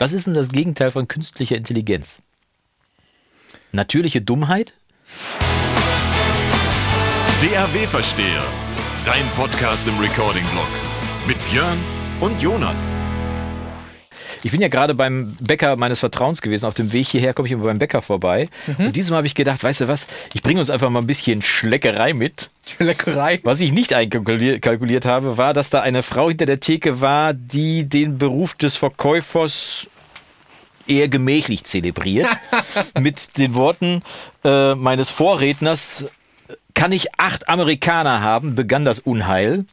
Was ist denn das Gegenteil von künstlicher Intelligenz? Natürliche Dummheit? DAW-Versteher, dein Podcast im Recording-Blog mit Björn und Jonas. Ich bin ja gerade beim Bäcker meines Vertrauens gewesen. Auf dem Weg hierher komme ich immer beim Bäcker vorbei. Mhm. Und diesem habe ich gedacht, weißt du was, ich bringe uns einfach mal ein bisschen Schleckerei mit. Schleckerei? Was ich nicht einkalkuliert habe, war, dass da eine Frau hinter der Theke war, die den Beruf des Verkäufers eher gemächlich zelebriert. mit den Worten äh, meines Vorredners, kann ich acht Amerikaner haben, begann das Unheil.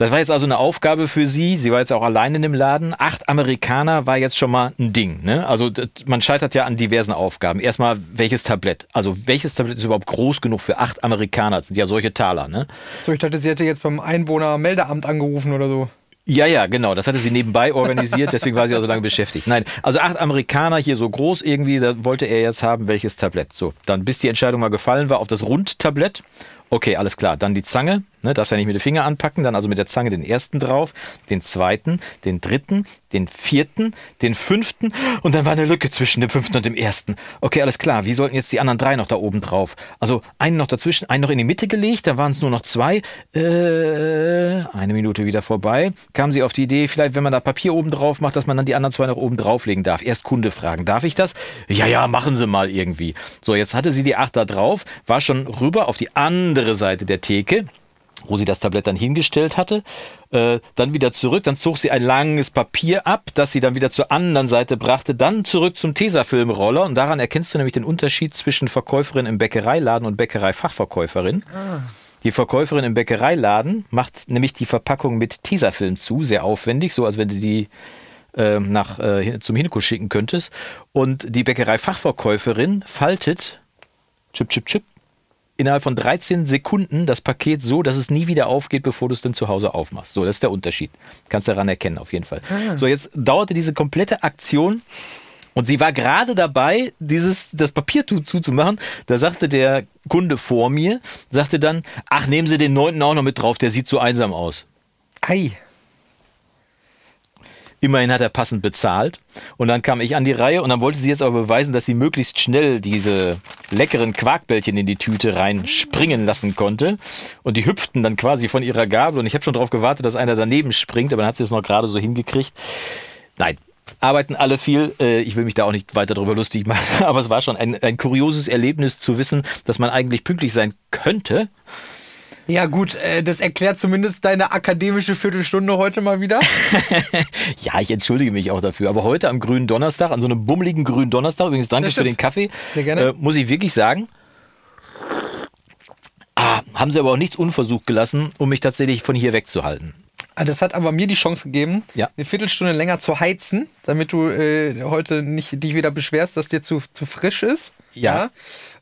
Das war jetzt also eine Aufgabe für sie. Sie war jetzt auch allein in dem Laden. Acht Amerikaner war jetzt schon mal ein Ding. Ne? Also man scheitert ja an diversen Aufgaben. Erstmal, welches Tablett? Also welches Tablett ist überhaupt groß genug für acht Amerikaner? Das sind ja solche Taler. Ne? So, ich dachte, sie hätte jetzt beim Einwohnermeldeamt angerufen oder so. Ja, ja, genau. Das hatte sie nebenbei organisiert, deswegen war sie auch so lange beschäftigt. Nein, also acht Amerikaner hier so groß irgendwie, da wollte er jetzt haben, welches Tablett. So, dann bis die Entscheidung mal gefallen war auf das Rundtablett. Okay, alles klar. Dann die Zange, ne, darfst ja nicht mit den Finger anpacken, dann also mit der Zange den ersten drauf, den zweiten, den dritten, den vierten, den fünften und dann war eine Lücke zwischen dem fünften und dem ersten. Okay, alles klar. Wie sollten jetzt die anderen drei noch da oben drauf? Also einen noch dazwischen, einen noch in die Mitte gelegt, da waren es nur noch zwei. Äh, eine Minute wieder vorbei. Kam sie auf die Idee, vielleicht wenn man da Papier oben drauf macht, dass man dann die anderen zwei noch oben drauflegen darf. Erst Kunde fragen, darf ich das? Ja, ja, machen Sie mal irgendwie. So, jetzt hatte sie die acht da drauf, war schon rüber auf die andere Seite der Theke wo sie das Tablett dann hingestellt hatte, äh, dann wieder zurück, dann zog sie ein langes Papier ab, das sie dann wieder zur anderen Seite brachte, dann zurück zum Tesafilmroller und daran erkennst du nämlich den Unterschied zwischen Verkäuferin im Bäckereiladen und Bäckereifachverkäuferin. Ah. Die Verkäuferin im Bäckereiladen macht nämlich die Verpackung mit Tesafilm zu, sehr aufwendig, so als wenn du die äh, nach, äh, zum Hinko schicken könntest. Und die Bäckereifachverkäuferin faltet, chip, chip, chip, innerhalb von 13 Sekunden das Paket so, dass es nie wieder aufgeht, bevor du es dann zu Hause aufmachst. So, das ist der Unterschied. Kannst du daran erkennen, auf jeden Fall. Ah. So, jetzt dauerte diese komplette Aktion und sie war gerade dabei, dieses, das Papier zuzumachen. Da sagte der Kunde vor mir, sagte dann, ach, nehmen Sie den neunten auch noch mit drauf, der sieht so einsam aus. Ei. Immerhin hat er passend bezahlt. Und dann kam ich an die Reihe und dann wollte sie jetzt aber beweisen, dass sie möglichst schnell diese leckeren Quarkbällchen in die Tüte reinspringen lassen konnte. Und die hüpften dann quasi von ihrer Gabel. Und ich habe schon darauf gewartet, dass einer daneben springt, aber dann hat sie es noch gerade so hingekriegt. Nein, arbeiten alle viel. Äh, ich will mich da auch nicht weiter darüber lustig machen, aber es war schon ein, ein kurioses Erlebnis zu wissen, dass man eigentlich pünktlich sein könnte. Ja, gut, äh, das erklärt zumindest deine akademische Viertelstunde heute mal wieder. ja, ich entschuldige mich auch dafür. Aber heute am grünen Donnerstag, an so einem bummeligen grünen Donnerstag, übrigens danke für den Kaffee, Sehr gerne. Äh, muss ich wirklich sagen, ah, haben sie aber auch nichts unversucht gelassen, um mich tatsächlich von hier wegzuhalten. Ah, das hat aber mir die Chance gegeben, ja. eine Viertelstunde länger zu heizen, damit du äh, heute nicht dich wieder beschwerst, dass dir zu, zu frisch ist. Ja.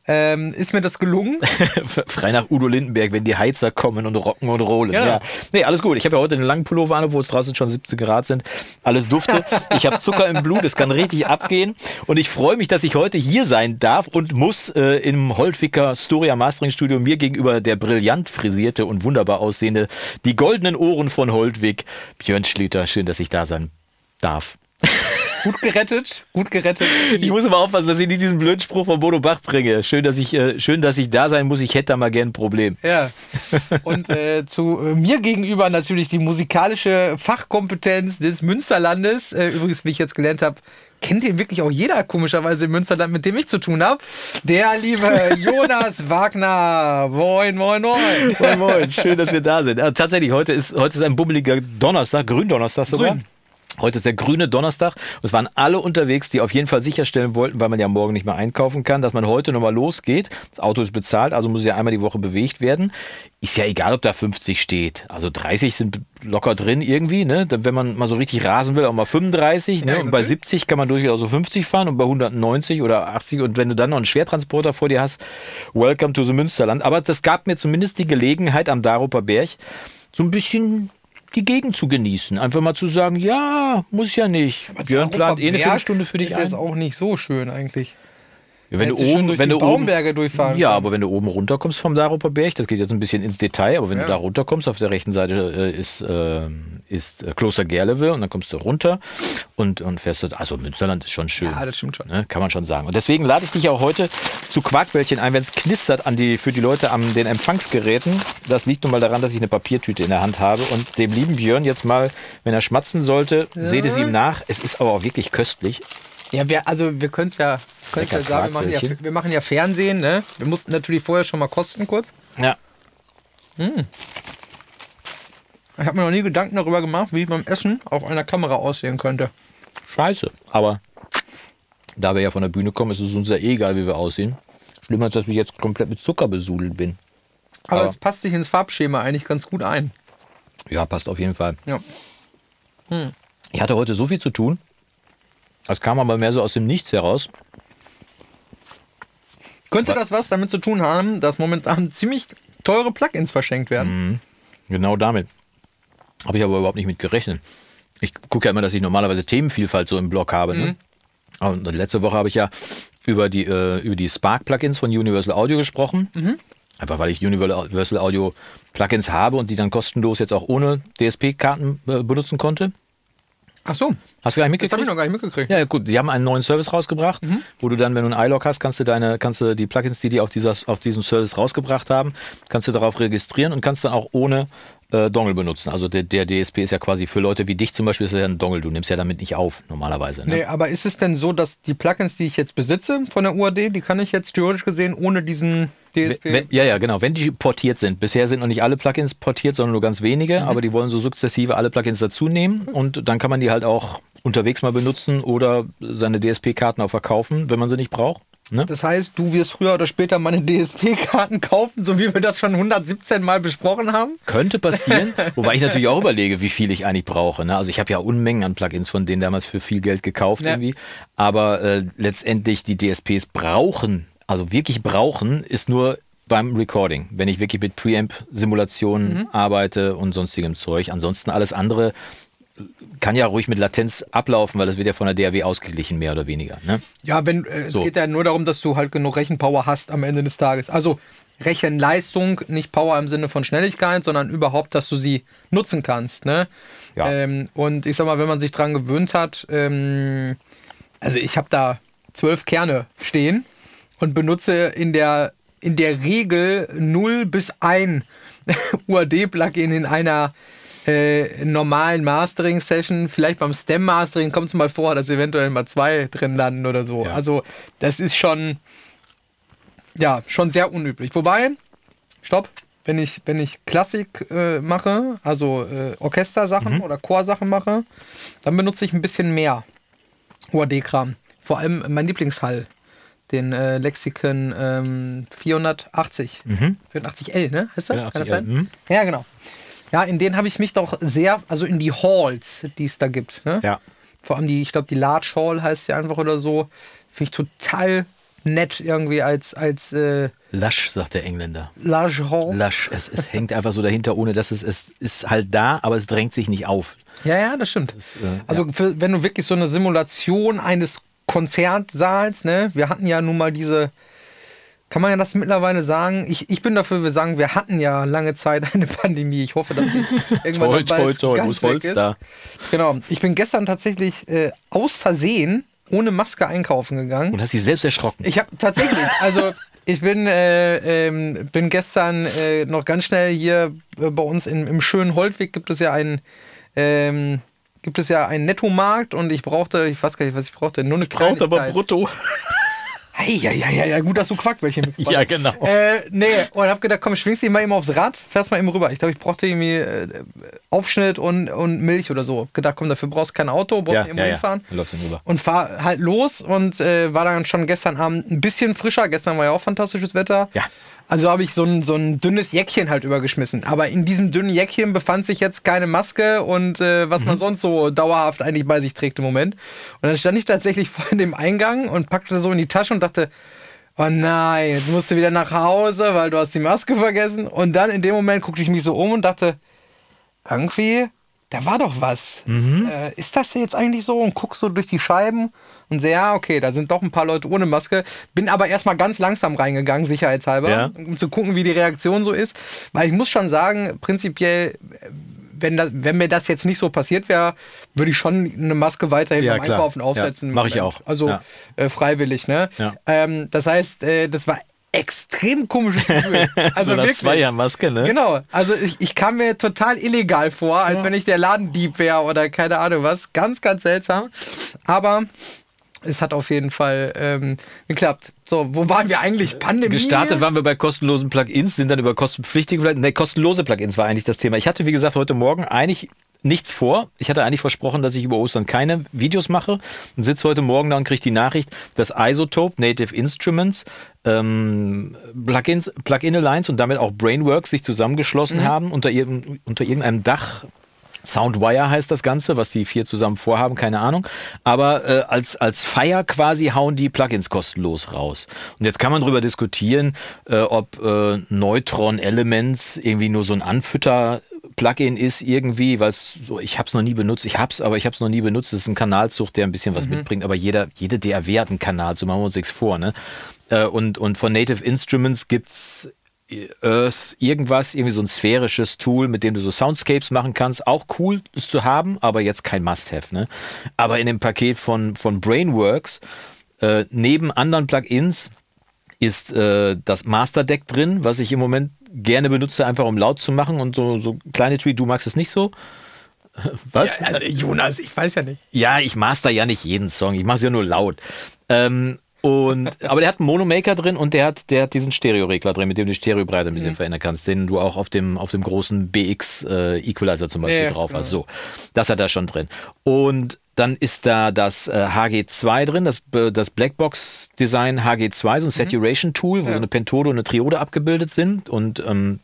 ähm, ist mir das gelungen. Frei nach Udo Lindenberg, wenn die Heizer kommen und rocken und rollen. Ja. ja. Nee, alles gut. Ich habe ja heute einen langen Pullover an, wo es draußen schon 17 Grad sind. Alles dufte. Ich habe Zucker im Blut, es kann richtig abgehen. Und ich freue mich, dass ich heute hier sein darf und muss äh, im Holtwicker Storia Mastering Studio mir gegenüber der brillant frisierte und wunderbar aussehende, die goldenen Ohren von Holtwig, Björn Schlüter. Schön, dass ich da sein darf. Gut gerettet, gut gerettet. Ich muss aber aufpassen, dass ich nicht diesen blöden Spruch von Bodo Bach bringe. Schön, dass ich, äh, schön, dass ich da sein muss. Ich hätte da mal gern ein Problem. Ja. Und äh, zu äh, mir gegenüber natürlich die musikalische Fachkompetenz des Münsterlandes. Äh, übrigens, wie ich jetzt gelernt habe, kennt ihn wirklich auch jeder komischerweise im Münsterland, mit dem ich zu tun habe. Der liebe Jonas Wagner. Moin, moin, moin. Moin, moin. Schön, dass wir da sind. Ja, tatsächlich, heute ist, heute ist ein bummeliger Donnerstag, Gründonnerstag sogar. Grün. Heute ist der grüne Donnerstag. Es waren alle unterwegs, die auf jeden Fall sicherstellen wollten, weil man ja morgen nicht mehr einkaufen kann, dass man heute nochmal losgeht. Das Auto ist bezahlt, also muss ja einmal die Woche bewegt werden. Ist ja egal, ob da 50 steht. Also 30 sind locker drin irgendwie, ne? Wenn man mal so richtig rasen will, auch mal 35, ne? und bei 70 kann man durchaus so 50 fahren und bei 190 oder 80 und wenn du dann noch einen Schwertransporter vor dir hast, welcome to the Münsterland. Aber das gab mir zumindest die Gelegenheit am Daruper Berg, so ein bisschen die Gegend zu genießen. Einfach mal zu sagen, ja, muss ja nicht. Aber Björn plant eh eine Viertelstunde für dich ist ein. jetzt auch nicht so schön eigentlich. Wenn du oben, durch wenn du oben, Baumberge durchfahren Ja, aber wenn du oben runterkommst vom Daruper Berg, das geht jetzt ein bisschen ins Detail, aber wenn Ja. du da runterkommst, auf der rechten Seite äh, ist, äh, ist äh, Kloster Gerlewe und dann kommst du runter und, und fährst du, also Münsterland ist schon schön. Ja, das stimmt schon. Ne, kann man schon sagen. Und deswegen lade ich dich auch heute zu Quarkbällchen ein, wenn es knistert an die, für die Leute an den Empfangsgeräten. Das liegt nun mal daran, dass ich eine Papiertüte in der Hand habe und dem lieben Björn jetzt mal, wenn er schmatzen sollte, seht es ihm nach. Es ist aber auch wirklich köstlich. Ja, wir, also wir können es ja, können's ja sagen, wir machen ja, wir machen ja Fernsehen, ne? Wir mussten natürlich vorher schon mal kosten kurz. Ja. Ich habe mir noch nie Gedanken darüber gemacht, wie beim Essen auf einer Kamera aussehen könnte. Scheiße. Aber da wir ja von der Bühne kommen, ist es uns ja eh egal, wie wir aussehen. Schlimmer ist, dass ich jetzt komplett mit Zucker besudelt bin. Aber, Aber- es passt sich ins Farbschema eigentlich ganz gut ein. Ja, passt auf jeden Fall. Ja. Ich hatte heute so viel zu tun. Das kam aber mehr so aus dem Nichts heraus. Könnte das was damit zu tun haben, dass momentan ziemlich teure Plugins verschenkt werden? Genau damit. Habe ich aber überhaupt nicht mit gerechnet. Ich gucke ja immer, dass ich normalerweise Themenvielfalt so im Blog habe. Ne? Und letzte Woche habe ich ja über die, äh, über die Spark-Plugins von Universal Audio gesprochen. Einfach weil ich Universal Audio Plugins habe und die dann kostenlos jetzt auch ohne DSP-Karten äh, benutzen konnte. Ach so, Hast du gar nicht das habe mitgekriegt? ich noch gar nicht mitgekriegt. Ja, gut, die haben einen neuen Service rausgebracht, wo du dann, wenn du ein iLog hast, kannst du deine, kannst du die Plugins, die die auf, dieser, auf diesen Service rausgebracht haben, kannst du darauf registrieren und kannst dann auch ohne äh, Dongle benutzen. Also der, der DSP ist ja quasi für Leute wie dich zum Beispiel, ist ja ein Dongle, du nimmst ja damit nicht auf, normalerweise. Ne? Nee, aber ist es denn so, dass die Plugins, die ich jetzt besitze von der UAD, die kann ich jetzt theoretisch gesehen ohne diesen DSP? Wenn, ja, ja, genau. Wenn die portiert sind. Bisher sind noch nicht alle Plugins portiert, sondern nur ganz wenige, aber die wollen so sukzessive alle Plugins dazu nehmen und dann kann man die halt auch unterwegs mal benutzen oder seine DSP-Karten auch verkaufen, wenn man sie nicht braucht. Ne? Das heißt, du wirst früher oder später meine DSP-Karten kaufen, so wie wir das schon 117 Mal besprochen haben? Könnte passieren, wobei ich natürlich auch überlege, wie viel ich eigentlich brauche. Ne? Also ich habe ja Unmengen an Plugins von denen damals für viel Geld gekauft Ja. irgendwie. Aber äh, letztendlich die DSPs brauchen, also wirklich brauchen, ist nur beim Recording, wenn ich wirklich mit Preamp-Simulationen arbeite und sonstigem Zeug. Ansonsten alles andere kann ja ruhig mit Latenz ablaufen, weil das wird ja von der DAW ausgeglichen, mehr oder weniger. Ne? Ja, wenn, äh, So. es geht ja nur darum, dass du halt genug Rechenpower hast am Ende des Tages. Also Rechenleistung, nicht Power im Sinne von Schnelligkeit, sondern überhaupt, dass du sie nutzen kannst. Ne? Ja. Ähm, und ich sag mal, wenn man sich dran gewöhnt hat, ähm, also ich habe da zwölf Kerne stehen und benutze in der, in der Regel 0 bis 1 UAD-Plugin in einer äh, normalen Mastering-Session. Vielleicht beim Stem-Mastering kommt es mal vor, dass eventuell mal zwei drin landen oder so. Ja. Also das ist schon, ja, schon sehr unüblich. Wobei, stopp, wenn ich, wenn ich Klassik äh, mache, also äh, Orchestersachen oder Chorsachen mache, dann benutze ich ein bisschen mehr UAD-Kram. Vor allem mein Lieblingshall, den äh, Lexikon ähm, 480. 480L, ne? Heißt das? Kann das 480L, sein? mhm. Ja, genau. Ja, in denen habe ich mich doch sehr, also in die Halls, die es da gibt. Ne? Ja. Vor allem die, ich glaube, die Large Hall heißt sie einfach oder so. Finde ich total nett irgendwie als, als äh, Lasch, sagt der Engländer. Large Hall. Lasch, es, es hängt einfach so dahinter, ohne dass es, es ist halt da, aber es drängt sich nicht auf. Ja, ja, das stimmt. äh, also für, wenn du wirklich so eine Simulation eines Konzertsaals, ne, wir hatten ja nun mal diese, kann man ja das mittlerweile sagen, ich, ich bin dafür, wir sagen, wir hatten ja lange Zeit eine Pandemie. Ich hoffe, dass sie irgendwann dann bald toi, toi, ganz muss weg ist. da. Genau. Ich bin gestern tatsächlich äh, aus Versehen ohne Maske einkaufen gegangen. Und hast dich selbst erschrocken. Ich habe tatsächlich, also ich bin, äh, ähm, bin gestern äh, noch ganz schnell hier äh, bei uns im, im schönen Holtweg gibt es ja einen, ähm, gibt es ja einen Nettomarkt und ich brauchte, ich weiß gar nicht, was ich brauchte, nur eine Kleinigkeit. brutto. Hey, ja, ja, ja, ja, gut, dass du Quackwäldchen mitgebracht Ja, genau. Äh, nee, und hab gedacht, komm, schwingst dich mal eben aufs Rad, fährst mal eben rüber. Ich glaube, ich brauchte irgendwie äh, Aufschnitt und, und Milch oder so. Gedacht, komm, dafür brauchst du kein Auto, brauchst Ja, nicht irgendwo ja, ja. hinfahren. Du rüber. Und fahr halt los und äh, war dann schon gestern Abend ein bisschen frischer. Gestern war ja auch fantastisches Wetter. Ja. Also habe ich so ein, so ein dünnes Jäckchen halt übergeschmissen. Aber in diesem dünnen Jäckchen befand sich jetzt keine Maske und äh, was Mhm. man sonst so dauerhaft eigentlich bei sich trägt im Moment. Und dann stand ich tatsächlich vor dem Eingang und packte so in die Tasche und dachte, oh nein, jetzt musst du wieder nach Hause, weil du hast die Maske vergessen. Und dann in dem Moment guckte ich mich so um und dachte, irgendwie da war doch was. Mhm. Äh, ist das jetzt eigentlich so? Und guckst so durch die Scheiben und sehe, ja, okay, da sind doch ein paar Leute ohne Maske. Bin aber erstmal ganz langsam reingegangen, sicherheitshalber, Ja. um zu gucken, wie die Reaktion so ist. Weil ich muss schon sagen, prinzipiell, wenn, das, wenn mir das jetzt nicht so passiert wäre, würde ich schon eine Maske weiterhin Ja, beim. Einkaufen Ja, aufsetzen. im mach ich auch. Also Ja. äh, freiwillig, ne? Ja. Ähm, das heißt, äh, das war extrem komisches Gefühl. Also so wirklich. Zweiermaske, ne? Genau, also ich, ich kam mir total illegal vor, als wenn ich der Ladendieb wäre oder keine Ahnung was. Ganz, ganz seltsam. Aber es hat auf jeden Fall ähm, geklappt. So, wo waren wir eigentlich? Pandemie? Gestartet waren wir bei kostenlosen Plugins, sind dann über kostenpflichtige Plugins. Nee, kostenlose Plugins war eigentlich das Thema. Ich hatte, wie gesagt, heute Morgen eigentlich nichts vor. Ich hatte eigentlich versprochen, dass ich über Ostern keine Videos mache und sitze heute Morgen da und kriege die Nachricht, dass Isotope, Native Instruments, ähm, Plugins, Plugin Alliance und damit auch Brainworks sich zusammengeschlossen haben unter, ihrem, unter irgendeinem Dach. Soundwire heißt das Ganze, was die vier zusammen vorhaben, keine Ahnung. Aber äh, als, als Feier quasi hauen die Plugins kostenlos raus. Und jetzt kann man darüber diskutieren, äh, ob äh, Neutron Elements irgendwie nur so ein Anfütter-Plugin ist irgendwie, weil so, ich habe es noch nie benutzt. Ich habe es, aber ich habe es noch nie benutzt. Das ist ein Kanalzug, der ein bisschen was mitbringt. Aber jeder, jede DAW hat einen Kanal, so machen wir uns nichts vor. Ne? Äh, und, und von Native Instruments gibt's Earth irgendwas, irgendwie so ein sphärisches Tool, mit dem du so Soundscapes machen kannst. Auch cool, es zu haben, aber jetzt kein Must-Have. Ne? Aber in dem Paket von, von Brainworks, äh, neben anderen Plugins, ist äh, das Master Deck drin, was ich im Moment gerne benutze, einfach um laut zu machen und so, so kleine Tweet. Du magst es nicht so? Was? Ja, also Jonas, ich weiß ja nicht. Ja, ich master ja nicht jeden Song, ich mache es ja nur laut. Ähm, und, aber der hat einen Monomaker drin und der hat, der hat diesen Stereoregler drin, mit dem du die Stereobreite ein bisschen verändern kannst, den du auch auf dem, auf dem großen BX äh, Equalizer zum Beispiel Ja, drauf hast. So, das hat er schon drin. Und dann ist da das äh, HG2 drin, das, äh, das Blackbox Design HG2, so ein Saturation Tool, wo so eine Pentode und eine Triode abgebildet sind. Und ähm,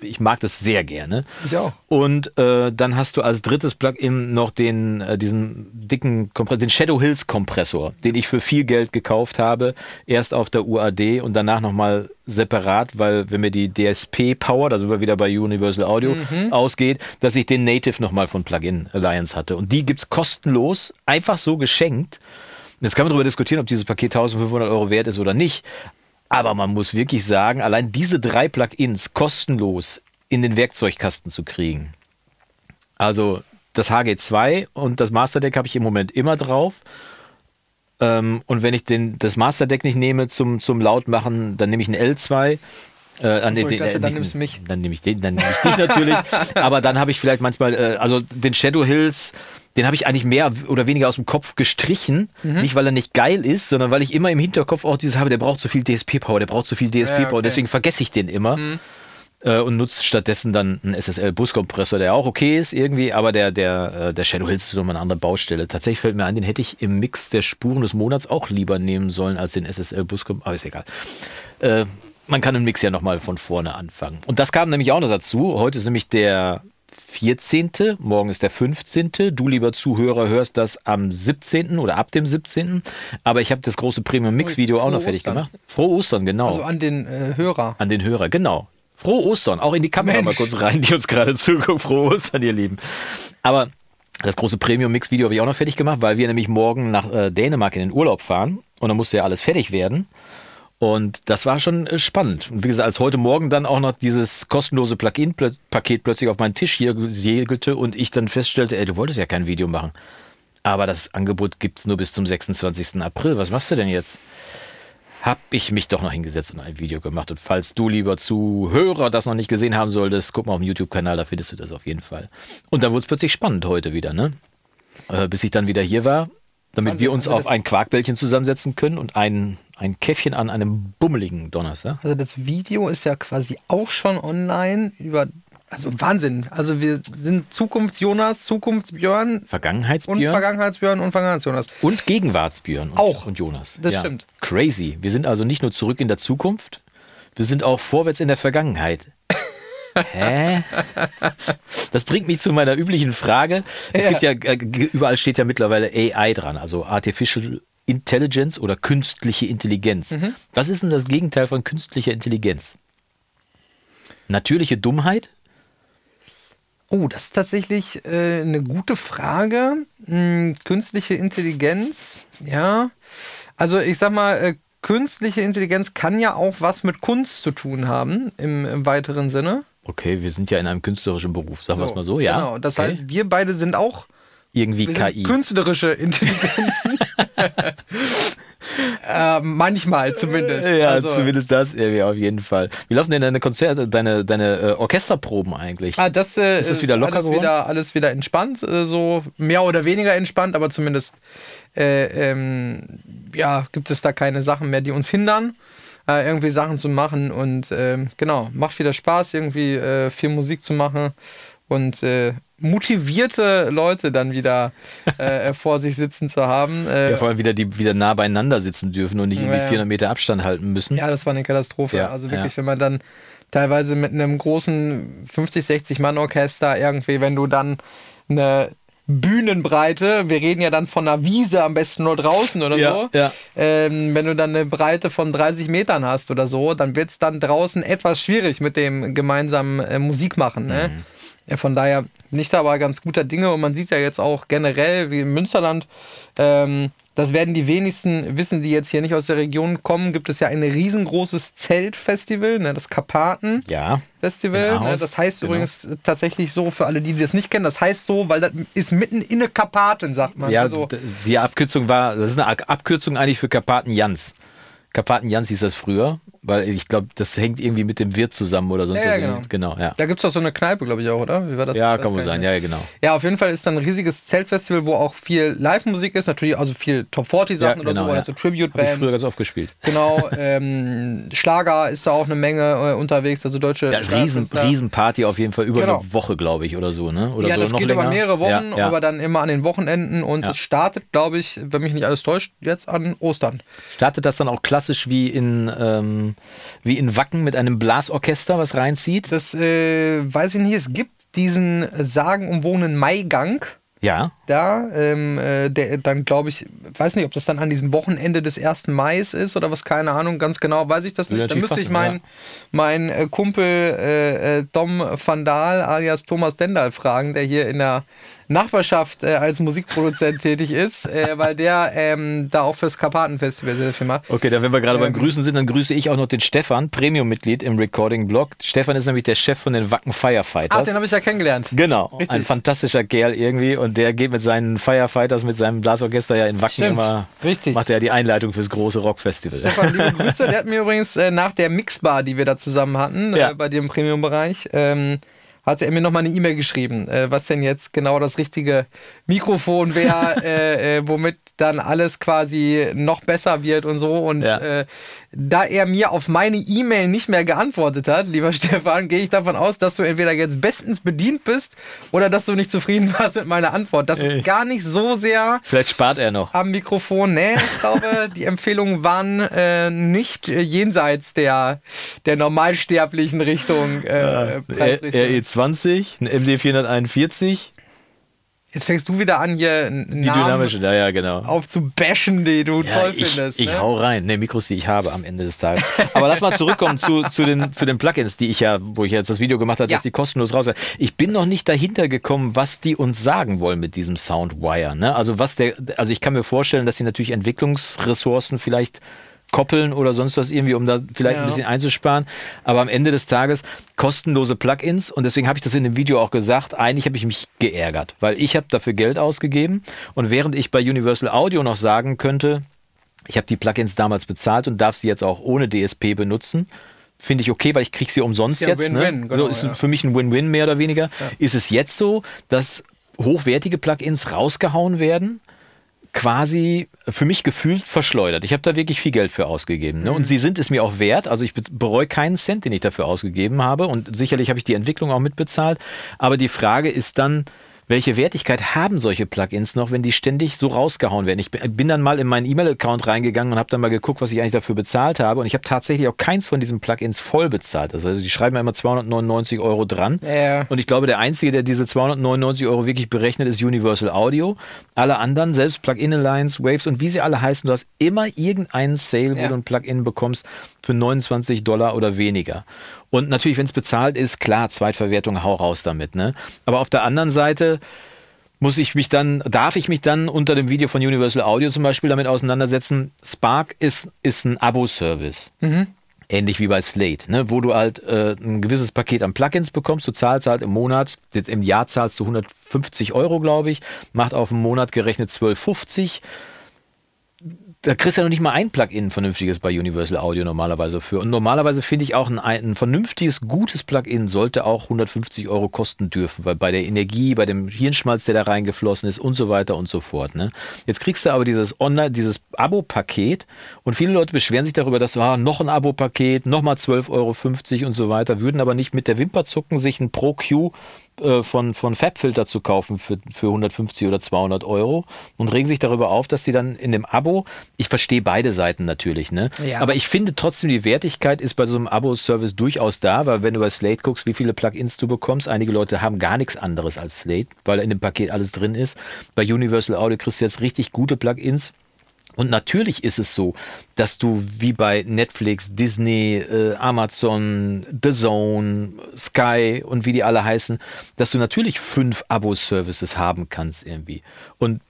ich, mag das sehr gerne. Ich auch. Und äh, dann hast du als drittes Plugin noch den, äh, diesen dicken Kompressor, den Shadow Hills Kompressor, den ich für viel Geld gekauft habe. Erst auf der UAD und danach nochmal separat, weil wenn mir die DSP Power, da sind wir wieder bei Universal Audio, ausgeht, dass ich den Native nochmal von Plugin Alliance hatte. Und die gibt's kostenlos, einfach so geschenkt. Jetzt kann man darüber diskutieren, ob dieses Paket 1500 Euro wert ist oder nicht. Aber man muss wirklich sagen, allein diese drei Plugins kostenlos in den Werkzeugkasten zu kriegen. Also das HG2 und das Master Deck habe ich im Moment immer drauf. Ähm, und wenn ich den, das Master Deck nicht nehme zum, zum Lautmachen, dann nehme ich ein L2. Äh, an Achso, den- dachte, äh, dann nimmst du mich. Dann nehme ich den, dann nehme ich dich natürlich. Aber dann habe ich vielleicht manchmal, äh, also den Shadow Hills, den habe ich eigentlich mehr oder weniger aus dem Kopf gestrichen. Mhm. Nicht, weil er nicht geil ist, sondern weil ich immer im Hinterkopf auch dieses habe, der braucht so viel DSP-Power, der braucht so viel DSP-Power. Ja, okay. Mhm. Deswegen vergesse ich den immer. Äh, und nutze stattdessen dann einen SSL-Buskompressor, der auch okay ist irgendwie, aber der, der, äh, der Shadow Hills ist so mal eine andere Baustelle. Tatsächlich fällt mir ein, den hätte ich im Mix der Spuren des Monats auch lieber nehmen sollen als den SSL-Buskompressor, aber ist egal. Äh, man kann im Mix ja nochmal von vorne anfangen. Und das kam nämlich auch noch dazu. Heute ist nämlich der 14., morgen ist der 15. Du, lieber Zuhörer, hörst das am 17. oder ab dem 17. Aber ich habe das große Premium-Mix-Video auch Frohe noch fertig Ostern. gemacht. Frohe Ostern, genau. Also an den äh, Hörer. An den Hörer, genau. Frohe Ostern, auch in die Kamera Mensch. mal kurz rein, die uns gerade zuguckt. Frohe Ostern, ihr Lieben. Aber das große Premium-Mix-Video habe ich auch noch fertig gemacht, weil wir nämlich morgen nach äh, Dänemark in den Urlaub fahren und dann musste ja alles fertig werden. Und das war schon äh, spannend. Und wie gesagt, als heute Morgen dann auch noch dieses kostenlose Plugin-Paket plötzlich auf meinen Tisch hier segelte und ich dann feststellte, ey, du wolltest ja kein Video machen. Aber das Angebot gibt es nur bis zum 26. April. Was machst du denn jetzt? Hab ich mich doch noch hingesetzt und ein Video gemacht. Und falls du, lieber Zuhörer, das noch nicht gesehen haben solltest, guck mal auf dem YouTube-Kanal, da findest du das auf jeden Fall. Und dann wurde es plötzlich spannend heute wieder, ne? Äh, bis ich dann wieder hier war, damit wir uns also auf ein Quarkbällchen zusammensetzen können und ein, ein Käffchen an einem bummeligen Donnerstag. Also das Video ist ja quasi auch schon online über. Also Wahnsinn. Also wir sind Zukunfts-Jonas, Zukunftsbjörn und Vergangenheitsbjörn Vergangenheitsbjörn und Vergangenheits-Jonas. und Gegenwartsbjörn und, Auch. und Jonas. Das stimmt. Crazy. Wir sind also nicht nur zurück in der Zukunft, wir sind auch vorwärts in der Vergangenheit. Hä? Das bringt mich zu meiner üblichen Frage. Es Ja. gibt ja, äh, überall steht ja mittlerweile AI dran, also Artificial Intelligence oder künstliche Intelligenz. Mhm. Was ist denn das Gegenteil von künstlicher Intelligenz? Natürliche Dummheit? Oh, das ist tatsächlich äh, eine gute Frage. Hm, künstliche Intelligenz, ja. Also ich sag mal, äh, künstliche Intelligenz kann ja auch was mit Kunst zu tun haben, im, im weiteren Sinne. Okay, wir sind ja in einem künstlerischen Beruf, sagen wir es mal so, ja. Genau, das okay. heißt, wir beide sind auch irgendwie wir KI. künstlerische Intelligenzen. äh, manchmal zumindest. Ja, Also- zumindest das irgendwie auf jeden Fall. Wie laufen denn deine Konzerte, deine, deine äh, Orchesterproben eigentlich? Ah, das äh, Ist das wieder locker alles geworden? wieder, alles wieder entspannt, äh, so mehr oder weniger entspannt, aber zumindest äh, ähm, ja, gibt es da keine Sachen mehr, die uns hindern, äh, irgendwie Sachen zu machen. Und ähm, genau, macht wieder Spaß, irgendwie äh, viel Musik zu machen und äh, motivierte Leute dann wieder äh, vor sich sitzen zu haben. Äh, Ja, vor allem wieder, die wieder nah beieinander sitzen dürfen und nicht irgendwie Ja, ja. 400 Meter Abstand halten müssen. Ja, das war eine Katastrophe. Ja, also wirklich, ja. wenn man dann teilweise mit einem großen 50, 60 Mann Orchester irgendwie, wenn du dann eine Bühnenbreite, wir reden ja dann von einer Wiese, am besten nur draußen oder Ja, so. ja. Ähm, wenn du dann eine Breite von 30 Metern hast oder so, dann wird es dann draußen etwas schwierig mit dem gemeinsamen äh, Musik machen. Ne? Mhm. Ja, von daher bin ich da aber ganz guter Dinge und man sieht ja jetzt auch generell, wie im Münsterland, ähm, das werden die wenigsten wissen, die jetzt hier nicht aus der Region kommen, gibt es ja ein riesengroßes Zeltfestival, ne, das Karpaten. Ja. Festival. Ne? Das heißt genau. übrigens tatsächlich so, für alle, die das nicht kennen, das heißt so, weil das ist mitten in der Karpaten, sagt man. Ja, also, die Abkürzung war, das ist eine Ab- Abkürzung eigentlich für Karpaten Jans. Karpaten Jans hieß das früher, weil ich glaube, das hängt irgendwie mit dem Wirt zusammen oder sonst Ja, ja, was. genau. Genau, ja. da gibt es doch so eine Kneipe, glaube ich auch, oder? Wie war das? Ja, weiß kann wohl sein, ja, genau. Ja, auf jeden Fall ist dann ein riesiges Zeltfestival, wo auch viel Live-Musik ist, natürlich also viel Top 40 Sachen Ja, oder genau, so, oder ja. so ich früher Tribute-Bands. ganz oft gespielt. Genau, ähm, Schlager ist da auch eine Menge äh, unterwegs, also deutsche Ja, riesen. Riesenparty auf jeden Fall über Genau. eine Woche, glaube ich, oder so, ne? Oder ja, so das geht länger. über mehrere Wochen, aber dann immer an den Wochenenden und es startet, glaube ich, wenn mich nicht alles täuscht, jetzt an Ostern. Startet das dann auch klassisch wie in, ähm, wie in Wacken mit einem Blasorchester, was reinzieht? Das äh, weiß ich nicht, es gibt diesen sagenumwogenen Maigang. Ja. da, ähm, äh, der dann glaube ich, weiß nicht, ob das dann an diesem Wochenende des 1. Mai ist oder was, keine Ahnung, ganz genau weiß ich das nicht. Dann natürlich müsste ich meinen mein, äh, Kumpel äh, äh, Dom van Daal alias Thomas Dendal fragen, der hier in der Nachbarschaft äh, als Musikproduzent tätig ist, äh, weil der ähm, da auch fürs Karpatenfestival sehr viel macht. Okay, dann wenn wir gerade beim Ähm. Grüßen sind, dann grüße ich auch noch den Stefan, Premium-Mitglied im Recording-Blog. Stefan ist nämlich der Chef von den Wacken Firefighters. Ach, den habe ich ja kennengelernt. Genau, Richtig. ein fantastischer Kerl irgendwie und der geht mit seinen Firefighters, mit seinem Blasorchester ja in Wacken Stimmt, immer, richtig. macht er ja die Einleitung fürs große Rockfestival. Stefan, liebe Grüße. Der hat mir übrigens äh, nach der Mixbar, die wir da zusammen hatten, Ja. äh, bei dir im Premium-Bereich, ähm, hatte er mir nochmal eine E-Mail geschrieben, äh, was denn jetzt genau das richtige Mikrofon wäre, äh, äh, womit dann alles quasi noch besser wird und so. Und Ja. äh, da er mir auf meine E-Mail nicht mehr geantwortet hat, lieber Stefan, gehe ich davon aus, dass du entweder jetzt bestens bedient bist oder dass du nicht zufrieden warst mit meiner Antwort. Das ist gar nicht so sehr Vielleicht spart er noch. am Mikrofon. Nee, ich glaube, die Empfehlungen waren äh, nicht äh, jenseits der, der normalsterblichen Richtung. Äh, R- Preisrichtung. RE20, ein MD 441, Jetzt fängst du wieder an, hier die dynamische, ja, ja, genau. aufzubashen, die du Ja, toll ich, findest. ich ne? hau rein. Ne, Mikros, die ich habe am Ende des Tages. Aber lass mal zurückkommen zu, zu, den, zu den Plugins, die ich ja, wo ich jetzt das Video gemacht habe, Ja. dass die kostenlos raus sind. Ich bin noch nicht dahinter gekommen, was die uns sagen wollen mit diesem Soundwire. Ne? Also was der, also ich kann mir vorstellen, dass sie natürlich Entwicklungsressourcen vielleicht koppeln oder sonst was irgendwie, um da vielleicht Ja. ein bisschen einzusparen. Aber am Ende des Tages kostenlose Plugins und deswegen habe ich das in dem Video auch gesagt. Eigentlich habe ich mich geärgert, weil ich habe dafür Geld ausgegeben und während ich bei Universal Audio noch sagen könnte, ich habe die Plugins damals bezahlt und darf sie jetzt auch ohne DSP benutzen. Finde ich okay, weil ich kriege sie umsonst Ist ja jetzt. Win-Win, ne? genau, so ist ja. für mich ein Win-Win mehr oder weniger. Ist es jetzt so, dass hochwertige Plugins rausgehauen werden? Quasi für mich gefühlt verschleudert. Ich habe da wirklich viel Geld für ausgegeben. Ne? Mhm. Und sie sind es mir auch wert. Also ich be- bereue keinen Cent, den ich dafür ausgegeben habe. Und sicherlich habe ich die Entwicklung auch mitbezahlt. Aber die Frage ist dann, welche Wertigkeit haben solche Plugins noch, wenn die ständig so rausgehauen werden? Ich bin dann mal in meinen E-Mail-Account reingegangen und habe dann mal geguckt, was ich eigentlich dafür bezahlt habe. Und ich habe tatsächlich auch keins von diesen Plugins voll bezahlt. Also die schreiben ja immer 299 Euro dran. Ja. Und ich glaube, der Einzige, der diese 299 Euro wirklich berechnet, ist Universal Audio. Alle anderen, selbst Plugin Alliance, Waves und wie sie alle heißen, du hast immer irgendeinen Sale, wo Ja. du ein Plugin bekommst für 29 Dollar oder weniger. Und natürlich, wenn es bezahlt ist, klar, Zweitverwertung, hau raus damit. Ne? Aber auf der anderen Seite muss ich mich dann, darf ich mich dann unter dem Video von Universal Audio zum Beispiel damit auseinandersetzen? Spark ist, ist ein Abo-Service. Mhm. Ähnlich wie bei Slate, ne? wo du halt äh, ein gewisses Paket an Plugins bekommst. Du zahlst halt im Monat, jetzt im Jahr zahlst du 150 Euro, glaube ich, macht auf einen Monat gerechnet 12,50 da kriegst du ja noch nicht mal ein Plugin vernünftiges bei Universal Audio normalerweise für. Und normalerweise finde ich auch ein, ein vernünftiges, gutes Plugin sollte auch 150 Euro kosten dürfen, weil bei der Energie, bei dem Hirnschmalz, der da reingeflossen ist und so weiter und so fort. Ne? Jetzt kriegst du aber dieses Online, dieses Abo-Paket und viele Leute beschweren sich darüber, dass ah, noch ein Abo-Paket, nochmal 12,50 Euro und so weiter, würden aber nicht mit der Wimper zucken, sich ein Pro-Q äh, von, von Fabfilter zu kaufen für, für 150 oder 200 Euro und regen sich darüber auf, dass sie dann in dem Abo, ich verstehe beide Seiten natürlich, ne? Ja. aber ich finde trotzdem, die Wertigkeit ist bei so einem Abo-Service durchaus da, weil wenn du bei Slate guckst, wie viele Plugins du bekommst, einige Leute haben gar nichts anderes als Slate, weil in dem Paket alles drin ist. Bei Universal Audio kriegst du jetzt richtig gute Plugins und natürlich ist es so, dass du wie bei Netflix, Disney, äh, Amazon, The Zone, Sky und wie die alle heißen, dass du natürlich fünf Abo-Services haben kannst irgendwie. Und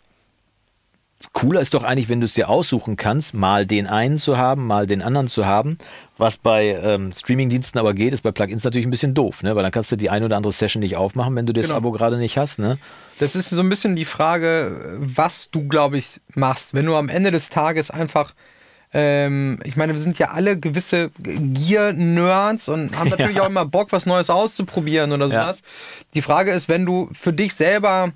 cooler ist doch eigentlich, wenn du es dir aussuchen kannst, mal den einen zu haben, mal den anderen zu haben. Was bei ähm, Streamingdiensten aber geht, ist bei Plugins natürlich ein bisschen doof, ne? weil dann kannst du die eine oder andere Session nicht aufmachen, wenn du das genau. Abo gerade nicht hast. Ne? Das ist so ein bisschen die Frage, was du, glaube ich, machst. Wenn du am Ende des Tages einfach ähm, ich meine, wir sind ja alle gewisse Gear-Nerds und haben natürlich ja. auch immer Bock, was Neues auszuprobieren oder sowas. Ja. Die Frage ist, wenn du für dich selber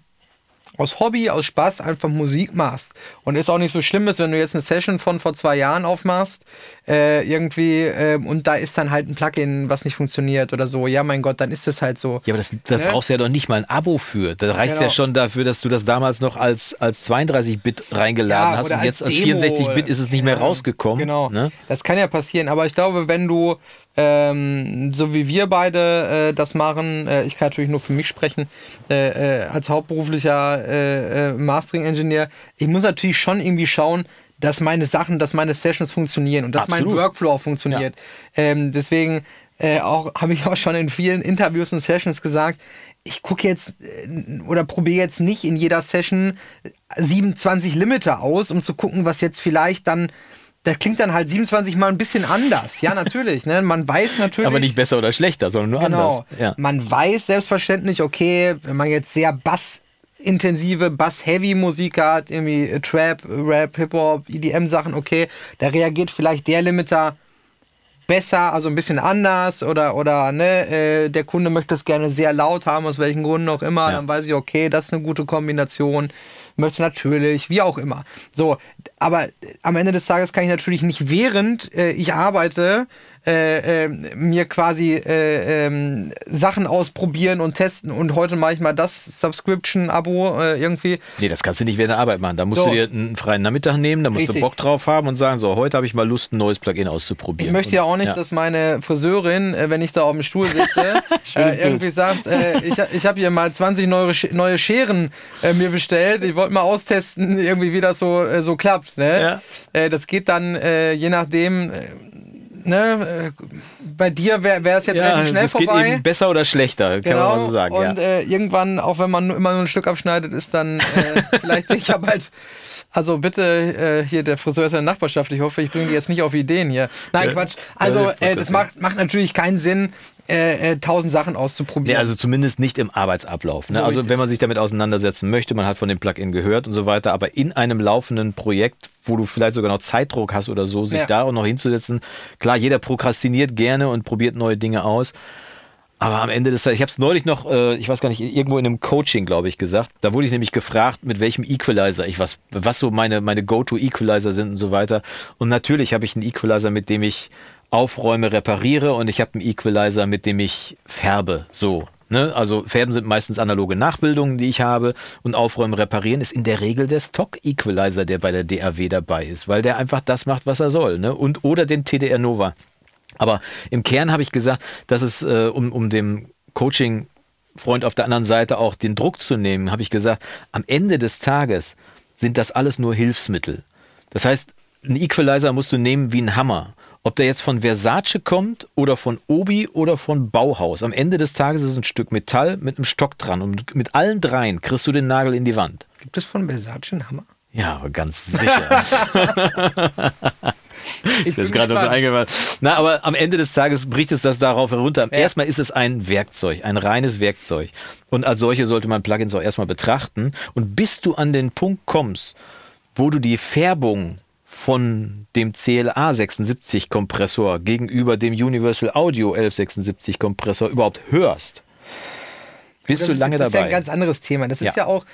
aus Hobby, aus Spaß einfach Musik machst. Und ist auch nicht so schlimm ist, wenn du jetzt eine Session von vor zwei Jahren aufmachst, äh, irgendwie, äh, und da ist dann halt ein Plugin, was nicht funktioniert oder so. Ja, mein Gott, dann ist das halt so. Ja, aber das, da ne? brauchst du ja doch nicht mal ein Abo für. Da reicht es genau. ja schon dafür, dass du das damals noch als, als 32-Bit reingeladen ja, hast und als jetzt als 64-Bit ist es nicht mehr rausgekommen. Genau. Ne? Das kann ja passieren, aber ich glaube, wenn du ähm, so wie wir beide äh, das machen, äh, ich kann natürlich nur für mich sprechen, äh, äh als hauptberuflicher äh, äh, Mastering-Engineer, ich muss natürlich schon irgendwie schauen, dass meine Sachen, dass meine Sessions funktionieren und dass Absolut. mein Workflow auch funktioniert. Ja. Ähm, deswegen auch habe ich auch schon in vielen Interviews und Sessions gesagt, ich gucke jetzt oder probiere jetzt nicht in jeder Session 27 Limiter aus, um zu gucken, was jetzt vielleicht dann der klingt dann halt 27 Mal ein bisschen anders. Ja, natürlich. Ne? Man weiß natürlich. Aber nicht besser oder schlechter, sondern nur genau, anders. Ja. Man weiß selbstverständlich, okay, wenn man jetzt sehr bassintensive, Bass-Heavy-Musik hat, irgendwie Trap, Rap, Hip-Hop, EDM-Sachen, okay, da reagiert vielleicht der Limiter besser, also ein bisschen anders oder, oder ne, äh, der Kunde möchte es gerne sehr laut haben, aus welchen Gründen auch immer, ja. dann weiß ich, okay, das ist eine gute Kombination möchte natürlich, wie auch immer. So, aber am Ende des Tages kann ich natürlich nicht während äh, ich arbeite äh, äh, mir quasi äh, ähm, Sachen ausprobieren und testen und heute mache ich mal das Subscription-Abo äh, irgendwie. Nee, das kannst du nicht während der Arbeit machen. Da musst so. du dir einen freien Nachmittag nehmen, da musst Richtig. du Bock drauf haben und sagen, so, heute habe ich mal Lust, ein neues Plugin auszuprobieren. Ich möchte ja auch nicht, ja. dass meine Friseurin, äh, wenn ich da auf dem Stuhl sitze, irgendwie sagt, ich, ich habe hier mal 20 neue, neue Scheren mir bestellt, ich wollte mal austesten, irgendwie wie das so, so klappt. Ne? Ja. das geht dann je nachdem ne, äh, bei dir wäre es jetzt ja, relativ schnell vorbei. Geht eben besser oder schlechter, genau. kann man mal so sagen. Und ja. äh, irgendwann, auch wenn man immer nur ein Stück abschneidet, ist dann äh, vielleicht sicher bald. Also bitte, äh, hier der Friseur ist in der Nachbarschaft. Ich hoffe, ich bringe jetzt nicht auf Ideen hier. Nein, Quatsch. Also äh, das macht, macht natürlich keinen Sinn, äh, äh, tausend Sachen auszuprobieren. Nee, also zumindest nicht im Arbeitsablauf. Ne? So also wenn man sich damit auseinandersetzen möchte, man hat von dem Plugin gehört und so weiter, aber in einem laufenden Projekt, wo du vielleicht sogar noch Zeitdruck hast oder so, sich ja. da noch hinzusetzen. Klar, jeder prokrastiniert gerne und probiert neue Dinge aus. Aber am Ende des Tages, ich habe es neulich noch, äh, ich weiß gar nicht, irgendwo in einem Coaching, glaube ich, gesagt. Da wurde ich nämlich gefragt, mit welchem Equalizer ich was, was so meine, meine Go-To-Equalizer sind und so weiter. Und natürlich habe ich einen Equalizer, mit dem ich aufräume, repariere und ich habe einen Equalizer, mit dem ich färbe. So. Ne? Also Färben sind meistens analoge Nachbildungen, die ich habe und aufräumen, reparieren ist in der Regel der Stock Equalizer, der bei der DAW dabei ist, weil der einfach das macht, was er soll. Ne? Und oder den TDR Nova. Aber im Kern habe ich gesagt, dass es äh, um, um dem Coaching Freund auf der anderen Seite auch den Druck zu nehmen, habe ich gesagt, am Ende des Tages sind das alles nur Hilfsmittel. Das heißt, einen Equalizer musst du nehmen wie einen Hammer. ob der jetzt von Versace kommt oder von Obi oder von Bauhaus. Am Ende des Tages ist es ein Stück Metall mit einem Stock dran und mit allen dreien kriegst du den Nagel in die Wand. Gibt es von Versace einen Hammer? Ja, aber ganz sicher. Ich Ist mir jetzt gerade so eingefallen. Na, aber am Ende des Tages bricht es das darauf herunter. Erstmal ist es ein Werkzeug, ein reines Werkzeug. Und als solche sollte man Plugins auch erstmal betrachten. Und bis du an den Punkt kommst, wo du die Färbung von dem CLA 76 Kompressor gegenüber dem Universal Audio 1176 Kompressor überhaupt hörst, bist das du ist, lange das dabei. ist ja ein ganz anderes Thema. Das Ja. ist ja auch,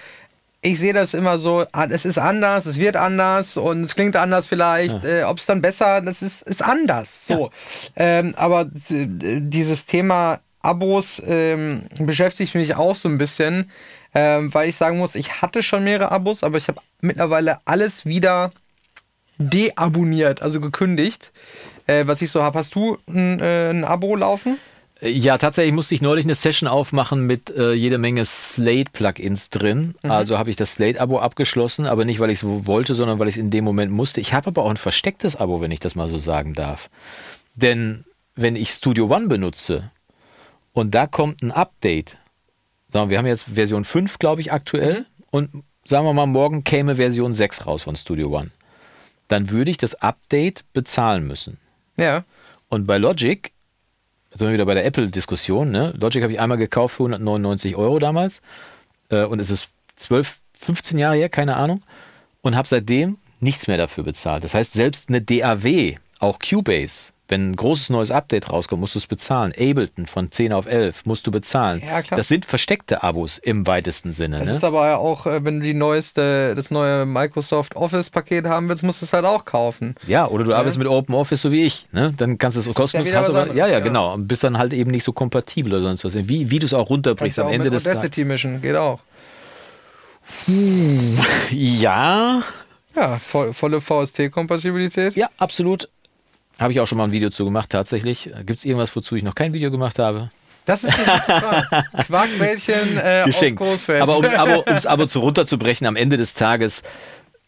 ich sehe das immer so, ah, es ist anders, es wird anders und es klingt anders vielleicht. Äh, Ob es dann besser, das ist, ist anders. So. Ähm, aber dieses Thema Abos ähm, beschäftigt mich auch so ein bisschen, ähm, weil ich sagen muss, ich hatte schon mehrere Abos, aber ich habe mittlerweile alles wieder deabonniert, also gekündigt. Äh, was ich so habe. Hast du ein, äh, ein Abo laufen? Ja, tatsächlich musste ich neulich eine Session aufmachen mit äh, jede Menge Slate-Plugins drin. Also habe ich das Slate-Abo abgeschlossen, aber nicht, weil ich es wollte, sondern weil ich es in dem Moment musste. Ich habe aber auch ein verstecktes Abo, wenn ich das mal so sagen darf. Denn wenn ich Studio One benutze und da kommt ein Update, sagen wir, wir haben jetzt Version 5, glaube ich, aktuell, und sagen wir mal, morgen käme Version 6 raus von Studio One, dann würde ich das Update bezahlen müssen. Ja. Und bei Logic, sind wir wieder bei der Apple-Diskussion, ne? Logic habe ich einmal gekauft für 199 Euro damals. Äh, und es ist 12, 15 Jahre her, keine Ahnung. Und habe seitdem nichts mehr dafür bezahlt. Das heißt, selbst eine DAW, auch Cubase, wenn ein großes neues Update rauskommt, musst du es bezahlen. Ableton von 10 auf 11 musst du bezahlen. Ja, klar. Das sind versteckte Abos im weitesten Sinne. Das Ne? ist aber ja auch, äh, wenn du die neueste, das neue Microsoft Office-Paket haben willst, musst du es halt auch kaufen. Ja, oder du arbeitest mit Open Office so wie ich. Ne? Dann kannst du es kostenlos wieder hast, aber, ja, ja, ja. genau. Und bist dann halt eben nicht so kompatibel oder sonst was. Wie, wie du es auch runterbrichst Kannst am Ende des Tages. Audacity mischen, geht auch. Ja, Ja, voll, volle VST-Kompatibilität. ja, absolut. Habe ich auch schon mal ein Video zu gemacht, tatsächlich. Gibt es irgendwas, wozu ich noch kein Video gemacht habe? Das ist eine gute Frage. Quarkbällchen äh, aus Geschenkt. Großfeld. Aber um es Abo, um's Abo zu runterzubrechen, am Ende des Tages,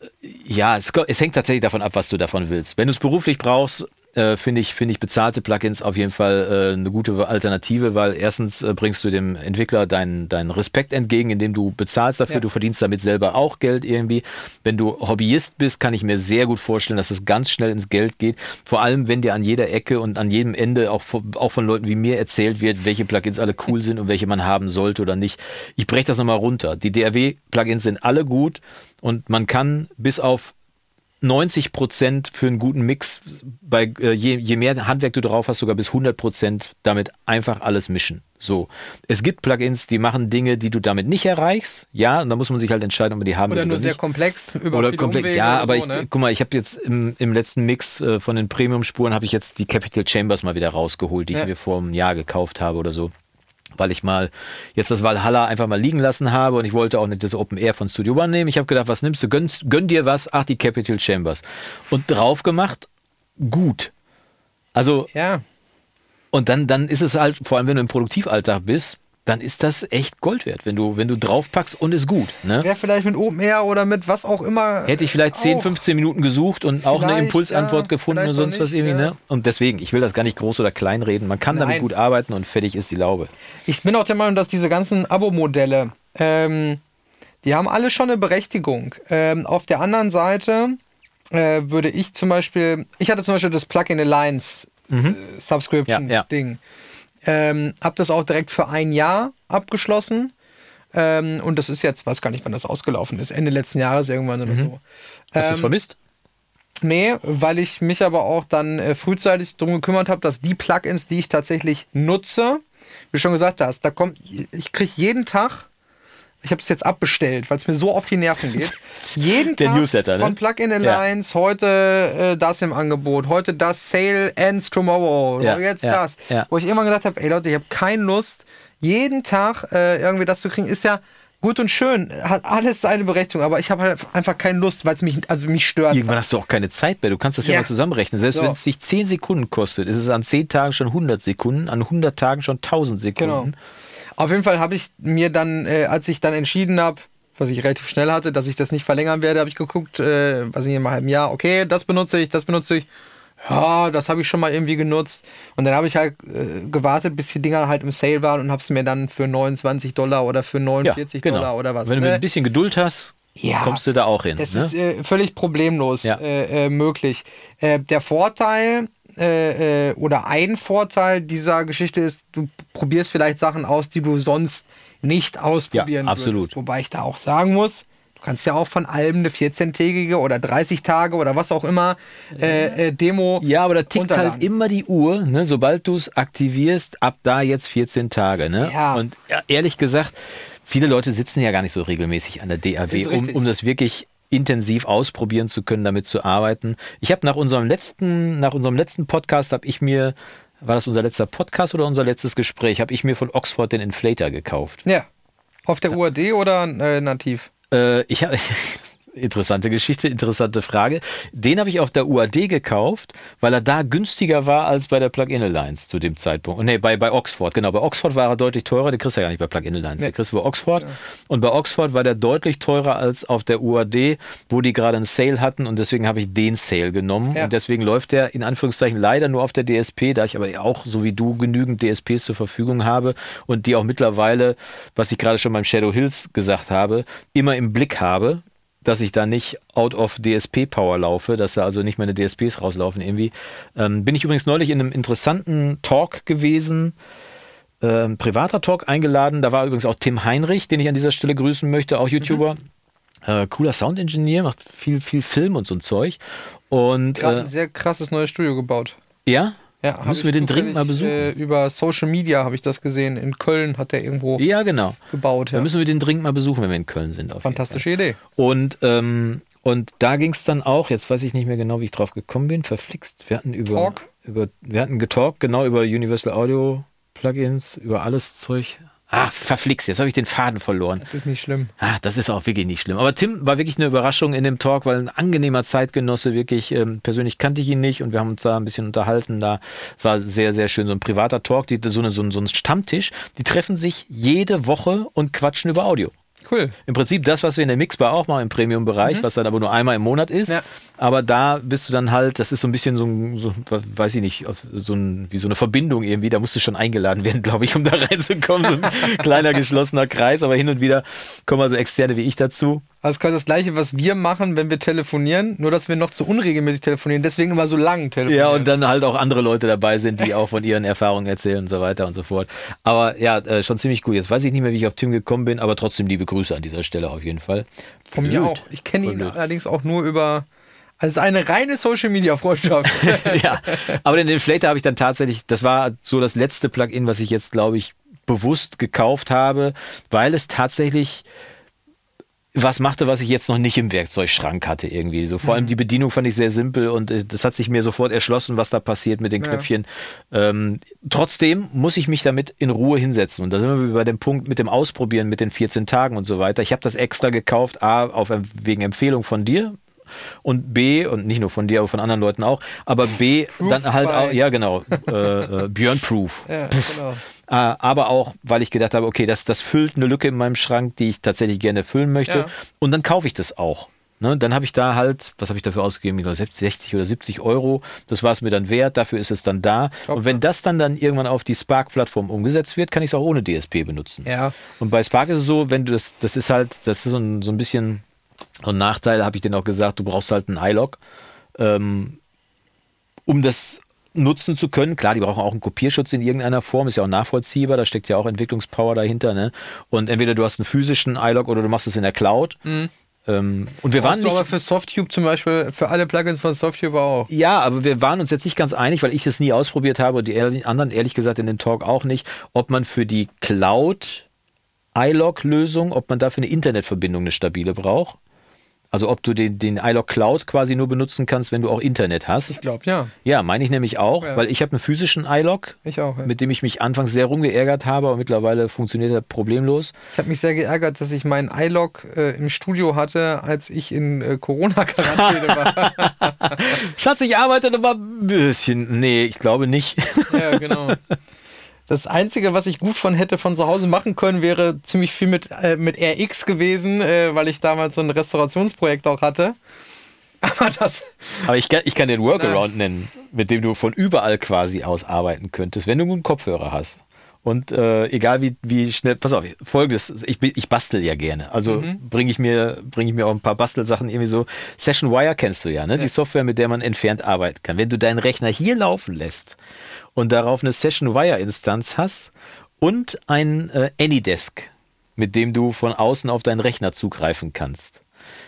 äh, ja, es, es hängt tatsächlich davon ab, was du davon willst. Wenn du es beruflich brauchst, äh, finde ich, finde ich bezahlte Plugins auf jeden Fall äh, eine gute Alternative, weil erstens äh, bringst du dem Entwickler deinen, deinen Respekt entgegen, indem du bezahlst dafür, Ja. du verdienst damit selber auch Geld irgendwie. Wenn du Hobbyist bist, kann ich mir sehr gut vorstellen, dass es ganz schnell ins Geld geht. Vor allem, wenn dir an jeder Ecke und an jedem Ende auch von, auch von Leuten wie mir erzählt wird, welche Plugins alle cool sind und welche man haben sollte oder nicht. Ich breche das nochmal runter. Die DRW-Plugins sind alle gut und man kann bis auf 90 Prozent für einen guten Mix, bei, äh, je, je mehr Handwerk du drauf hast, sogar bis 100 Prozent damit einfach alles mischen. So. Es gibt Plugins, die machen Dinge, die du damit nicht erreichst. Ja, und da muss man sich halt entscheiden, ob man die haben oder will nur oder sehr nicht. komplex, über Oder komplett, Umwege ja, oder aber so, ich, ne? guck mal, ich habe jetzt im, im letzten Mix äh, von den Premium-Spuren habe ich jetzt die Capital Chambers mal wieder rausgeholt, die Ja. ich mir vor einem Jahr gekauft habe oder so. Weil ich mal jetzt das Valhalla einfach mal liegen lassen habe und ich wollte auch nicht das Open Air von Studio One nehmen. Ich habe gedacht, was nimmst du? Gönn, gönn dir was? Ach, die Capital Chambers. Und drauf gemacht, gut. Also, Ja, und dann, dann ist es halt, vor allem wenn du im Produktivalltag bist, dann ist das echt Gold wert, wenn du, wenn du draufpackst und ist gut. Ne? wäre vielleicht mit Open Air oder mit was auch immer. Hätte ich vielleicht 10, auch. 15 Minuten gesucht und auch eine Impulsantwort ja, gefunden und sonst was nicht, irgendwie, ja. ne? Und deswegen, ich will das gar nicht groß oder klein reden. Man kann damit Nein. gut arbeiten und fertig ist die Laube. Ich bin auch der Meinung, dass diese ganzen Abo-Modelle, ähm, die haben alle schon eine Berechtigung. Ähm, auf der anderen Seite äh, würde ich zum Beispiel, ich hatte zum Beispiel das Plugin Alliance äh, Subscription Mhm. Ja, ja. Ding. Ähm, hab das auch direkt für ein Jahr abgeschlossen. Ähm, und das ist jetzt, weiß gar nicht, wann das ausgelaufen ist, Ende letzten Jahres irgendwann oder so. Mhm. Hast du es Ähm, vermisst? Nee, weil ich mich aber auch dann äh, frühzeitig darum gekümmert habe, dass die Plugins, die ich tatsächlich nutze, wie schon gesagt hast, da kommt, ich kriege jeden Tag, ich habe es jetzt abbestellt, weil es mir so auf die Nerven geht, jeden Der Tag Newsletter, ne? von Plugin Alliance, heute äh, das im Angebot, heute das Sale ends tomorrow, Ja, jetzt ja, das. ja. Wo ich irgendwann gedacht habe, ey Leute, ich habe keine Lust, jeden Tag äh, irgendwie das zu kriegen, ist ja gut und schön, hat alles seine Berechtigung, aber ich habe halt einfach keine Lust, weil es mich, also mich stört. Irgendwann hast du auch keine Zeit mehr. Du kannst das ja, Ja. mal zusammenrechnen. Selbst So. wenn es dich 10 Sekunden kostet, ist es an 10 Tagen schon 100 Sekunden, an 100 Tagen schon 1000 Genau. Auf jeden Fall habe ich mir dann, äh, als ich dann entschieden habe, was ich relativ schnell hatte, dass ich das nicht verlängern werde, habe ich geguckt, äh, was ich in einem halben Jahr, okay, das benutze ich, das benutze ich. ja, das habe ich schon mal irgendwie genutzt. Und dann habe ich halt äh, gewartet, bis die Dinger halt im Sale waren und habe sie mir dann für 29 Dollar oder für 49 genau. Dollar oder was. Wenn du ne? ein bisschen Geduld hast, Ja, kommst du da auch hin. Das ne? ist äh, völlig problemlos Ja. äh, äh, möglich. Äh, der Vorteil äh, äh, oder ein Vorteil dieser Geschichte ist, du probierst vielleicht Sachen aus, die du sonst nicht ausprobieren Ja, absolut. würdest. Wobei ich da auch sagen muss, du kannst ja auch von allem eine 14-tägige oder 30 Tage oder was auch immer äh, äh, Demo Ja, aber da tickt halt immer die Uhr, ne? sobald du es aktivierst, ab da jetzt 14 Tage. Ne? Ja. Und ja, ehrlich gesagt, viele Leute sitzen ja gar nicht so regelmäßig an der DAW, um, um das wirklich intensiv ausprobieren zu können, damit zu arbeiten. Ich habe nach unserem letzten, nach unserem letzten Podcast habe ich mir, war das unser letzter Podcast oder unser letztes Gespräch, habe ich mir von Oxford den Inflator gekauft. Ja. Auf der UAD oder äh, nativ? Äh, ich habe interessante Geschichte, interessante Frage. Den habe ich auf der UAD gekauft, weil er da günstiger war als bei der Plug-in Alliance zu dem Zeitpunkt. Nee, bei, bei Oxford, genau. Bei Oxford war er deutlich teurer, den kriegst du ja gar nicht bei Plug-in Alliance. Nee. Den kriegst du bei Oxford. Und bei Oxford war der deutlich teurer als auf der UAD, wo die gerade einen Sale hatten und deswegen habe ich den Sale genommen. Ja. Und deswegen läuft der in Anführungszeichen leider nur auf der DSP, da ich aber auch, so wie du, genügend DSPs zur Verfügung habe und die auch mittlerweile, was ich gerade schon beim Shadow Hills gesagt habe, immer im Blick habe, dass ich da nicht out of DSP Power laufe, dass da also nicht meine DSPs rauslaufen irgendwie. Ähm, bin ich übrigens neulich in einem interessanten Talk gewesen, ähm, privater Talk eingeladen. Da war übrigens auch Tim Heinrich, den ich an dieser Stelle grüßen möchte, auch YouTuber. Äh, cooler Soundingenieur, macht viel, viel Film und so ein Zeug. Und Gerade äh, ein sehr krasses neues Studio gebaut. ja, Ja, müssen wir den dringend mal besuchen. Äh, über Social Media habe ich das gesehen. In Köln hat er irgendwo ja, genau. gebaut. Da Ja. müssen wir den dringend mal besuchen, wenn wir in Köln sind. Fantastische Idee. Und, ähm, und da ging es dann auch, jetzt weiß ich nicht mehr genau, wie ich drauf gekommen bin, verflixt. Wir hatten über, Talk? über wir hatten getalkt, genau über Universal Audio Plugins, über alles Zeug. Ah, verflixt, jetzt habe ich den Faden verloren. Das ist nicht schlimm. Ah, das ist auch wirklich nicht schlimm. Aber Tim war wirklich eine Überraschung in dem Talk, weil ein angenehmer Zeitgenosse, wirklich, ähm, persönlich kannte ich ihn nicht und wir haben uns da ein bisschen unterhalten. Da es war sehr, sehr schön. So ein privater Talk, die, so, eine, so, ein, so ein Stammtisch. Die treffen sich jede Woche und quatschen über Audio. Cool. Im Prinzip das, was wir in der Mixbar auch machen im Premium-Bereich, was dann aber nur einmal im Monat ist. Ja. Aber da bist du dann halt, das ist so ein bisschen so ein, so, weiß ich nicht, so ein, wie so eine Verbindung irgendwie. Da musst du schon eingeladen werden, glaube ich, um da reinzukommen. So ein kleiner geschlossener Kreis, aber hin und wieder kommen also Externe wie ich dazu. Also quasi das gleiche, was wir machen, wenn wir telefonieren, nur dass wir noch zu unregelmäßig telefonieren, deswegen immer so lang telefonieren. Ja, und dann halt auch andere Leute dabei sind, die auch von ihren Erfahrungen erzählen und so weiter und so fort. Aber ja, äh, schon ziemlich gut. Jetzt weiß ich nicht mehr, wie ich auf Tim gekommen bin, aber trotzdem liebe Grüße an dieser Stelle auf jeden Fall. Von mir Blöd. auch. Ich kenne ihn blöd. allerdings auch nur über. Also eine reine Social Media Freundschaft. ja, aber den Inflator habe ich dann tatsächlich, das war so das letzte Plugin, was ich jetzt, glaube ich, bewusst gekauft habe, weil es tatsächlich was machte, was ich jetzt noch nicht im Werkzeugschrank hatte irgendwie. So vor allem die Bedienung fand ich sehr simpel und äh, das hat sich mir sofort erschlossen, was da passiert mit den Ja. Knöpfchen. Ähm, trotzdem muss ich mich damit in Ruhe hinsetzen und da sind wir bei dem Punkt mit dem Ausprobieren mit den 14 Tagen und so weiter. Ich habe das extra gekauft, a auf, wegen Empfehlung von dir, und B, und nicht nur von dir, aber von anderen Leuten auch, aber B, Proof dann halt auch, ja genau, äh, äh, Björn Proof. ja, genau. Äh, aber auch, weil ich gedacht habe, okay, das, das füllt eine Lücke in meinem Schrank, die ich tatsächlich gerne füllen möchte. Ja. Und dann kaufe ich das auch. Ne, dann habe ich da halt, was habe ich dafür ausgegeben? Ich glaube 60 oder 70 Euro. Das war es mir dann wert, dafür ist es dann da. Top, und wenn das dann, dann irgendwann auf die Spark-Plattform umgesetzt wird, kann ich es auch ohne DSP benutzen. Ja. Und bei Spark ist es so, wenn du das, das ist halt, das ist so ein, so ein bisschen so ein Nachteil, habe ich denen auch gesagt, du brauchst halt einen iLog, ähm, um das nutzen zu können. Klar, die brauchen auch einen Kopierschutz in irgendeiner Form, ist ja auch nachvollziehbar, da steckt ja auch Entwicklungspower dahinter. Ne? Und entweder du hast einen physischen iLog oder du machst es in der Cloud. Ähm, und wir waren Brauchst du nicht, aber für Softtube zum Beispiel, für alle Plugins von Softtube auch. ja, aber wir waren uns jetzt nicht ganz einig, weil ich es nie ausprobiert habe und die anderen ehrlich gesagt in dem Talk auch nicht, ob man für die Cloud iLog-Lösung, ob man dafür eine Internetverbindung eine stabile braucht. Also ob du den, den iLog Cloud quasi nur benutzen kannst, wenn du auch Internet hast. Ich glaube, ja. Ja, meine ich nämlich auch, Ja. weil ich habe einen physischen iLog, Ich auch. Ja. mit dem ich mich anfangs sehr rumgeärgert habe, aber mittlerweile funktioniert er problemlos. Ich habe mich sehr geärgert, dass ich meinen iLog äh, im Studio hatte, als ich in äh, Corona-Quarantäne war. Schatz, ich arbeite noch mal ein bisschen. Nee, ich glaube nicht. ja, genau. Das Einzige, was ich gut von hätte von zu Hause machen können, wäre ziemlich viel mit, äh, mit RX gewesen, äh, weil ich damals so ein Restaurationsprojekt auch hatte. Aber das, Aber ich kann, ich kann den Workaround nennen. mit dem du von überall quasi aus arbeiten könntest, wenn du einen Kopfhörer hast. Und äh, egal wie, wie schnell, pass auf, folgendes, ich, ich bastel ja gerne. Also bringe ich, mir bringe ich mir auch ein paar Bastelsachen irgendwie so. Session Wire kennst du ja, ne? Die Software, mit der man entfernt arbeiten kann. Wenn du deinen Rechner hier laufen lässt und darauf eine Session Wire Instanz hast und ein äh, AnyDesk, mit dem du von außen auf deinen Rechner zugreifen kannst,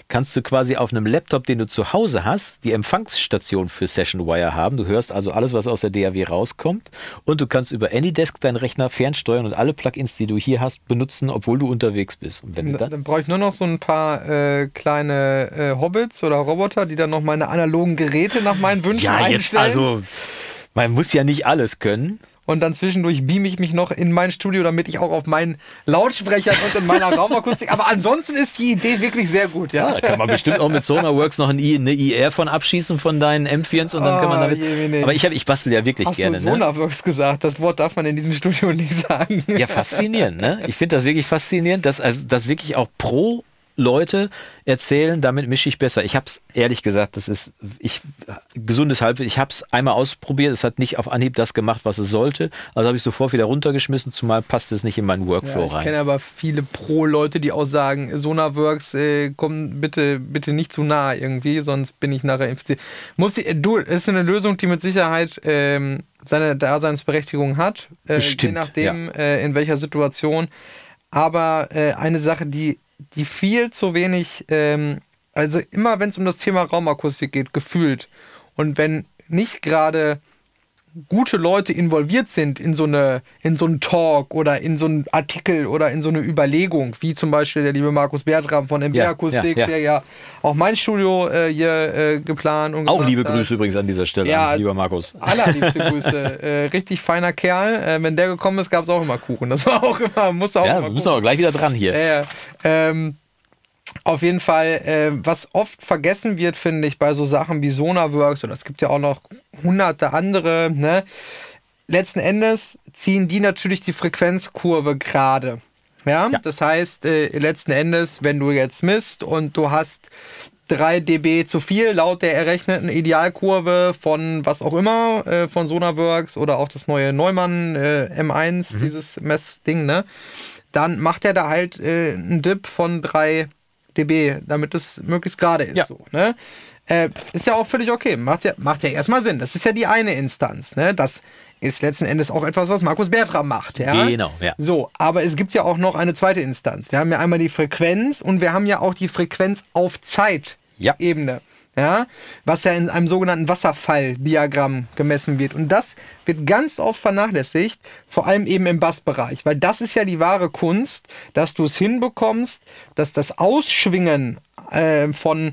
kannst du quasi auf einem Laptop, den du zu Hause hast, die Empfangsstation für Session Wire haben. Du hörst also alles, was aus der DAW rauskommt und du kannst über AnyDesk deinen Rechner fernsteuern und alle Plugins, die du hier hast, benutzen, obwohl du unterwegs bist. Und wenn Dann, dann, brauche ich nur noch so ein paar äh, kleine äh, Hobbits oder Roboter, die dann noch meine analogen Geräte nach meinen Wünschen ja, jetzt einstellen. also, man muss ja nicht alles können. Und dann zwischendurch beame ich mich noch in mein Studio, damit ich auch auf meinen Lautsprechern und in meiner Raumakustik. Aber ansonsten ist die Idee wirklich sehr gut, ja. Ja, da kann man bestimmt auch mit Sonarworks noch eine IR von abschießen von deinen M4s und dann kann man Oh, damit. Jemine. Aber ich, hab, ich bastel ja wirklich Hast gerne. du Ne? Sonarworks gesagt? Das Wort darf man in diesem Studio nicht sagen. Ja, faszinierend, ne? Ich finde das wirklich faszinierend, dass, also, dass wirklich auch pro Leute erzählen, damit mische ich besser. Ich habe es ehrlich gesagt, das ist ich gesundes Halbwissen. Ich habe es einmal ausprobiert, es hat nicht auf Anhieb das gemacht, was es sollte. Also habe ich sofort wieder runtergeschmissen, zumal passt es nicht in meinen Workflow Ja, ich rein. kenne aber viele Pro-Leute, die auch sagen, Sonarworks, äh, komm bitte, bitte nicht zu nah irgendwie, sonst bin ich nachher infiziert. Muss die, du, ist eine Lösung, die mit Sicherheit ähm, seine Daseinsberechtigung hat, äh, je Bestimmt, nachdem, äh, in welcher Situation. Aber äh, eine Sache, die, die viel zu wenig, ähm, also immer wenn es um das Thema Raumakustik geht, gefühlt. Und wenn nicht gerade gute Leute involviert sind in so eine in so einen Talk oder in so einen Artikel oder in so eine Überlegung, wie zum Beispiel der liebe Markus Bertram von MB Ja, Akustik, ja, ja. der ja auch mein Studio äh, hier äh, geplant und Auch liebe hat. Grüße übrigens an dieser Stelle, Ja, lieber Markus. Allerliebste Grüße. äh, richtig feiner Kerl. Äh, wenn der gekommen ist, gab es auch immer Kuchen. Das war auch immer, musste auch Ja, immer wir müssen aber gleich wieder dran hier. ja, ja. Ähm, auf jeden Fall, äh, was oft vergessen wird, finde ich, bei so Sachen wie Sonarworks, oder es gibt ja auch noch hunderte andere, ne? Letzten Endes ziehen die natürlich die Frequenzkurve gerade. Ja? Ja. das heißt, äh, letzten Endes, wenn du jetzt misst und du hast 3 dB zu viel laut der errechneten Idealkurve von was auch immer, äh, von Sonarworks oder auch das neue Neumann äh, M1, dieses Messding, ne? Dann macht er da halt äh, einen Dip von 3 dB, damit es möglichst gerade ist. Ja. So, ne? äh, ist ja auch völlig okay. Macht ja, macht ja erstmal Sinn. Das ist ja die eine Instanz. Ne? Das ist letzten Endes auch etwas, was Markus Bertram macht. Ja? Genau, ja. So, aber es gibt ja auch noch eine zweite Instanz. Wir haben ja einmal die Frequenz und wir haben ja auch die Frequenz auf Zeit-Ebene. Ja, was ja in einem sogenannten Wasserfalldiagramm gemessen wird. Und das wird ganz oft vernachlässigt, vor allem eben im Bassbereich, weil das ist ja die wahre Kunst, dass du es hinbekommst, dass das Ausschwingen äh, von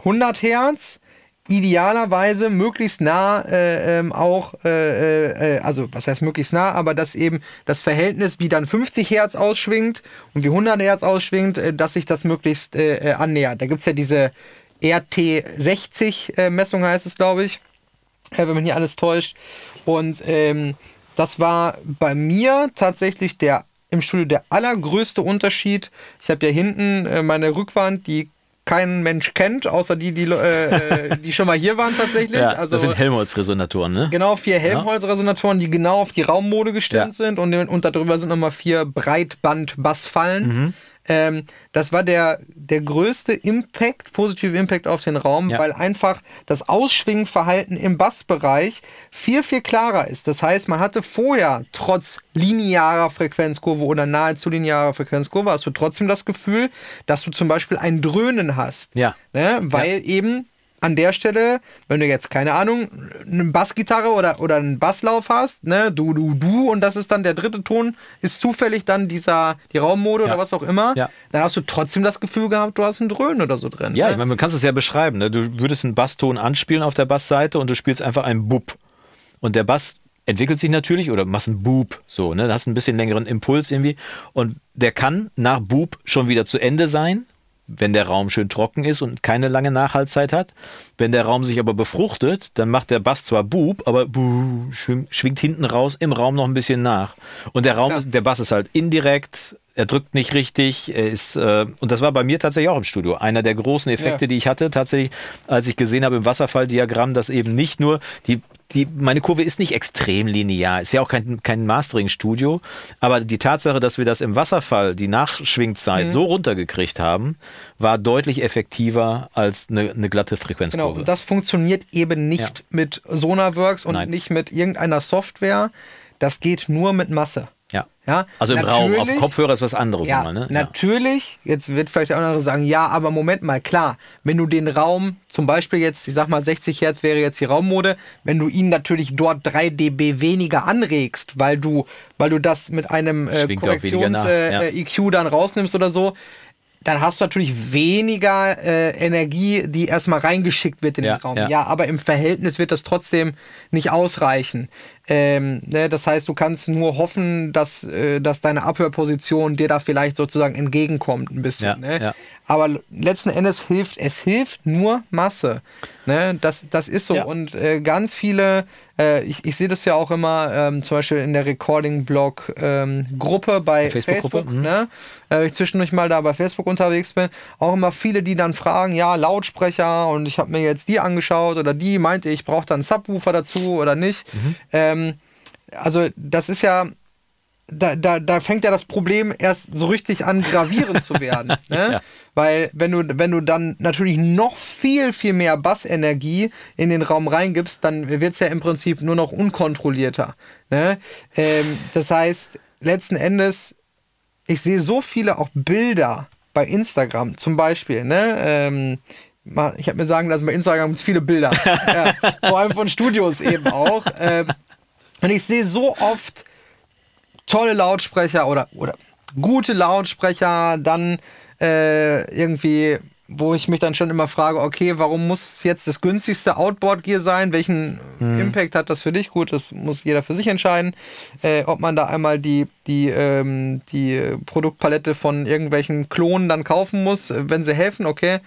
100 Hertz idealerweise möglichst nah äh, ähm, auch, äh, äh, also was heißt möglichst nah, aber dass eben das Verhältnis, wie dann 50 Hertz ausschwingt und wie 100 Hertz ausschwingt, äh, dass sich das möglichst äh, äh, annähert. Da gibt es ja diese RT60-Messung, heißt es, glaube ich, äh, wenn man hier alles täuscht. Und ähm, das war bei mir tatsächlich der im Studio der allergrößte Unterschied. Ich habe ja hinten äh, meine Rückwand, die kein Mensch kennt, außer die, die, äh, äh, die schon mal hier waren tatsächlich. Ja, also das sind Helmholtz-Resonatoren, ne? Genau, vier Helmholtz-Resonatoren, die genau auf die Raummode gestimmt Ja. sind und, und darüber sind nochmal vier Breitband-Bassfallen. Mhm. Ähm, das war der, der größte Impact, positive Impact auf den Raum, Ja. weil einfach das Ausschwingverhalten im Bassbereich viel, viel klarer ist. Das heißt, man hatte vorher trotz linearer Frequenzkurve oder nahezu linearer Frequenzkurve, hast du trotzdem das Gefühl, dass du zum Beispiel ein Dröhnen hast. Ja. Ne? Weil eben an der Stelle, wenn du jetzt, keine Ahnung, eine Bassgitarre oder, oder einen Basslauf hast, ne, du, du, du, und das ist dann der dritte Ton, ist zufällig dann dieser, die Raummode Ja. oder was auch immer, Ja. dann hast du trotzdem das Gefühl gehabt, du hast ein Dröhnen oder so drin. Ja, ne? ich meine, man kann es ja beschreiben. Ne? Du würdest einen Basston anspielen auf der Bassseite und du spielst einfach einen Bub. Und der Bass entwickelt sich natürlich oder machst einen Bub, so, ne? Da hast du ein bisschen längeren Impuls irgendwie. Und der kann nach Bub schon wieder zu Ende sein, wenn der Raum schön trocken ist und keine lange Nachhaltzeit hat. Wenn der Raum sich aber befruchtet, dann macht der Bass zwar Bub, aber Buh schwingt, hinten raus im Raum noch ein bisschen nach. Und der Raum, Ja. der Bass ist halt indirekt, er drückt nicht richtig, er ist, äh, und das war bei mir tatsächlich auch im Studio. Einer der großen Effekte, Ja. die ich hatte, tatsächlich, als ich gesehen habe im Wasserfalldiagramm, dass eben nicht nur die, die, meine Kurve ist nicht extrem linear, ist ja auch kein, kein Mastering-Studio, aber die Tatsache, dass wir das im Wasserfall, die Mhm. Nachschwingzeit, so runtergekriegt haben, war deutlich effektiver als eine, eine glatte Genau, Frequenzkurve. und das funktioniert eben nicht Ja. mit Sonarworks und Nein. nicht mit irgendeiner Software. Das geht nur mit Masse. Ja. Ja, Also im Raum, auf Kopfhörer ist was anderes Ja, nochmal, ne? natürlich, jetzt wird vielleicht der andere sagen, ja, aber Moment mal, klar, wenn du den Raum, zum Beispiel jetzt, ich sag mal 60 Hertz wäre jetzt die Raummode, wenn du ihn natürlich dort 3 dB weniger anregst, weil du, weil du das mit einem äh, Korrektions-EQ ja. äh, EQ dann rausnimmst oder so, dann hast du natürlich weniger äh, Energie, die erstmal reingeschickt wird in Ja, den Raum. ja. Ja. aber im Verhältnis wird das trotzdem nicht ausreichen. Ähm, ne, das heißt, du kannst nur hoffen, dass, äh, dass deine Abhörposition dir da vielleicht sozusagen entgegenkommt ein bisschen. Ja, ne? ja. Aber letzten Endes hilft, es hilft nur Masse. Ne? Das, das ist so. Ja. Und äh, ganz viele, äh, ich, ich sehe das ja auch immer, ähm, zum Beispiel in der Recording-Blog-Gruppe bei Facebook-Gruppe, Facebook, mhm. ne? äh, ich zwischendurch mal da bei Facebook unterwegs bin, auch immer viele, die dann fragen, ja, Lautsprecher und ich habe mir jetzt die angeschaut oder die meinte, ich brauche dann einen Subwoofer dazu oder nicht. Mhm. Ähm, also das ist ja, da, da, da fängt ja das Problem erst so richtig an, gravierend zu werden. Ne? Ja. Weil wenn du, wenn du dann natürlich noch viel, viel mehr Bassenergie in den Raum reingibst, dann wird es ja im Prinzip nur noch unkontrollierter. Ne? Ähm, das heißt, letzten Endes, ich sehe so viele auch Bilder bei Instagram zum Beispiel, ne? Ähm, ich habe mir sagen lassen, bei Instagram gibt es viele Bilder. ja, vor allem von Studios eben auch. Ähm, und ich sehe so oft tolle Lautsprecher oder, oder gute Lautsprecher, dann äh, irgendwie, wo ich mich dann schon immer frage, okay, warum muss jetzt das günstigste Outboard-Gear sein? Welchen Impact hat das für dich? Gut, das muss jeder für sich entscheiden. Äh, ob man da einmal die, die, ähm, die Produktpalette von irgendwelchen Klonen dann kaufen muss, wenn sie helfen, okay.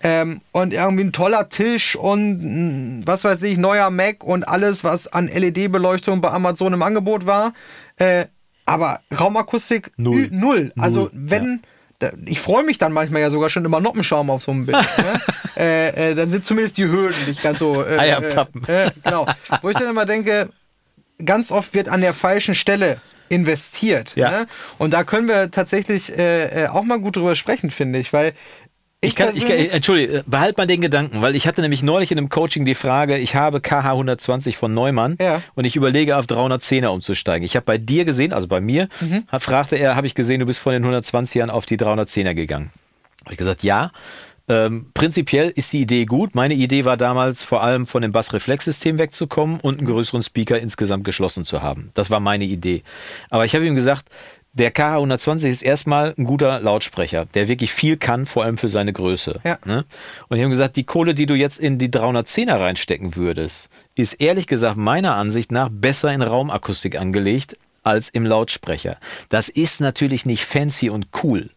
Ähm, und irgendwie ein toller Tisch und was weiß ich, neuer Mac und alles, was an LED-Beleuchtung bei Amazon im Angebot war. Äh, aber Raumakustik Null. null. Also Null, wenn, da, ich freue mich dann manchmal ja sogar schon über Noppenschaum auf so einem Bild. ne? äh, äh, dann sind zumindest die Höhen nicht ganz so. Äh, Eierpappen. Äh, äh, genau. Wo ich dann immer denke, ganz oft wird an der falschen Stelle investiert. Ja. Ne? Und da können wir tatsächlich äh, äh, auch mal gut drüber sprechen, finde ich, weil Ich kann, ich kann, Entschuldige, behalt mal den Gedanken, weil ich hatte nämlich neulich in einem Coaching die Frage, ich habe KH 120 von Neumann Ja. und ich überlege auf 310er umzusteigen. Ich habe bei dir gesehen, also bei mir, Mhm. fragte er, habe ich gesehen, du bist von den 120ern auf die 310er gegangen. Habe ich gesagt, ja. Ähm, prinzipiell ist die Idee gut. Meine Idee war damals vor allem von dem Bassreflexsystem wegzukommen und einen größeren Speaker insgesamt geschlossen zu haben. Das war meine Idee. Aber ich habe ihm gesagt, der KH120 ist erstmal ein guter Lautsprecher, der wirklich viel kann, vor allem für seine Größe. Ja. Ne? Und ich habe gesagt, die Kohle, die du jetzt in die 310er reinstecken würdest, ist ehrlich gesagt meiner Ansicht nach besser in Raumakustik angelegt als im Lautsprecher. Das ist natürlich nicht fancy und cool.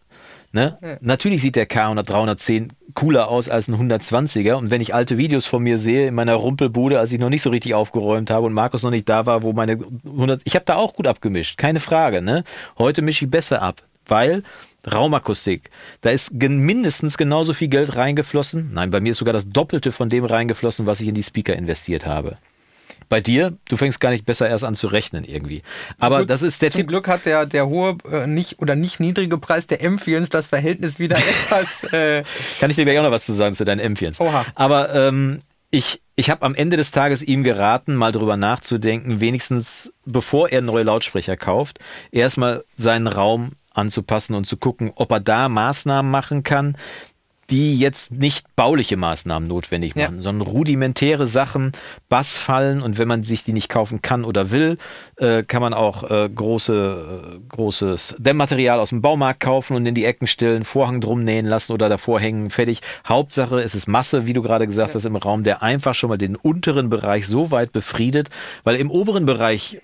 Ne? Natürlich sieht der K100 310 cooler aus als ein 120er. Und wenn ich alte Videos von mir sehe in meiner Rumpelbude, als ich noch nicht so richtig aufgeräumt habe und Markus noch nicht da war, wo meine 100, ich habe da auch gut abgemischt, keine Frage. Ne? Heute mische ich besser ab, weil Raumakustik, da ist mindestens genauso viel Geld reingeflossen. Nein, bei mir ist sogar das Doppelte von dem reingeflossen, was ich in die Speaker investiert habe. Bei dir, du fängst gar nicht besser erst an zu rechnen irgendwie. Aber Gut, das ist der Zum Tipp. Glück hat der, der hohe äh, nicht oder nicht niedrige Preis der M4 das Verhältnis wieder etwas. Äh, Kann ich dir gleich auch noch was zu sagen zu deinen M4s. Oha. Aber ähm, ich, ich habe am Ende des Tages ihm geraten, mal drüber nachzudenken, wenigstens bevor er neue Lautsprecher kauft, erstmal seinen Raum anzupassen und zu gucken, ob er da Maßnahmen machen kann, die jetzt nicht bauliche Maßnahmen notwendig Ja. machen, sondern rudimentäre Sachen, Bassfallen und wenn man sich die nicht kaufen kann oder will, äh, kann man auch äh, große, äh, großes Dämmmaterial aus dem Baumarkt kaufen und in die Ecken stellen, Vorhang drum nähen lassen oder davor hängen, fertig. Hauptsache, es ist Masse, wie du gerade gesagt hast, im Raum, der einfach schon mal den unteren Bereich so weit befriedet, weil im oberen Bereich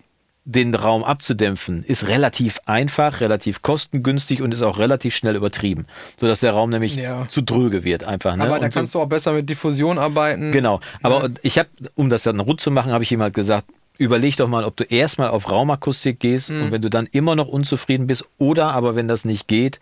den Raum abzudämpfen, ist relativ einfach, relativ kostengünstig und ist auch relativ schnell übertrieben, sodass der Raum nämlich Ja. zu dröge wird einfach. Ne? aber da Und so- kannst du auch besser mit Diffusion arbeiten. Genau. Aber ich habe, um das dann rund zu machen, habe ich ihm halt gesagt, überleg doch mal, ob du erstmal auf Raumakustik gehst Mhm. und wenn du dann immer noch unzufrieden bist oder aber wenn das nicht geht,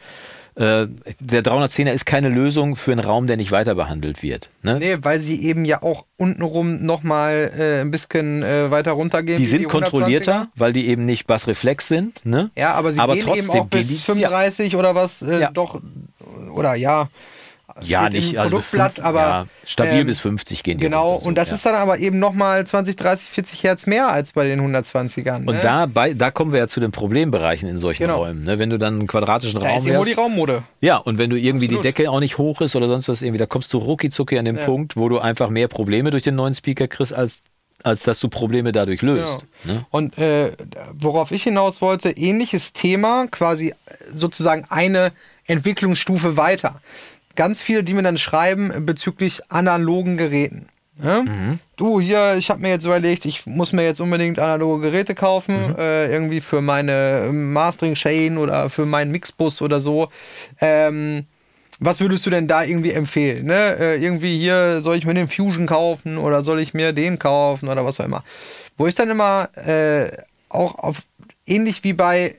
äh, der 310er ist keine Lösung für einen Raum, der nicht weiter behandelt wird. Ne? Nee, weil sie eben ja auch untenrum nochmal äh, ein bisschen äh, weiter runtergehen. Die sind 120er. kontrollierter, weil die eben nicht Bassreflex sind. Ne? Ja, aber sie gehen eben trotzdem auch bis die- 35 oder was, äh, Ja. doch, oder ja. Ja, nicht also Produktblatt, fünf- aber ja, stabil ähm, bis 50 gehen die. Genau, so, und das ja. ist dann aber eben nochmal 20, 30, 40 Hertz mehr als bei den 120ern. Ne? Und da, bei, da kommen wir ja zu den Problembereichen in solchen Genau. Räumen. Ne? Wenn du dann einen quadratischen da Raum ist irgendwo die hast. Raummode. Ja, und wenn du irgendwie Absolut. die Decke auch nicht hoch ist oder sonst was irgendwie, da kommst du rucki an den Punkt, wo du einfach mehr Probleme durch den neuen Speaker kriegst, als, als dass du Probleme dadurch löst. Genau. Ne? Und äh, worauf ich hinaus wollte, ähnliches Thema, quasi sozusagen eine Entwicklungsstufe weiter. Ganz viele, die mir dann schreiben bezüglich analogen Geräten. Ne? Mhm. Du, hier, ich habe mir jetzt überlegt, ich muss mir jetzt unbedingt analoge Geräte kaufen, Mhm. äh, irgendwie für meine Mastering-Chain oder für meinen Mixbus oder so. Ähm, was würdest du denn da irgendwie empfehlen? Ne? Äh, irgendwie hier, soll ich mir den Fusion kaufen oder soll ich mir den kaufen oder was auch immer? Wo ich dann immer äh, auch auf, ähnlich wie bei,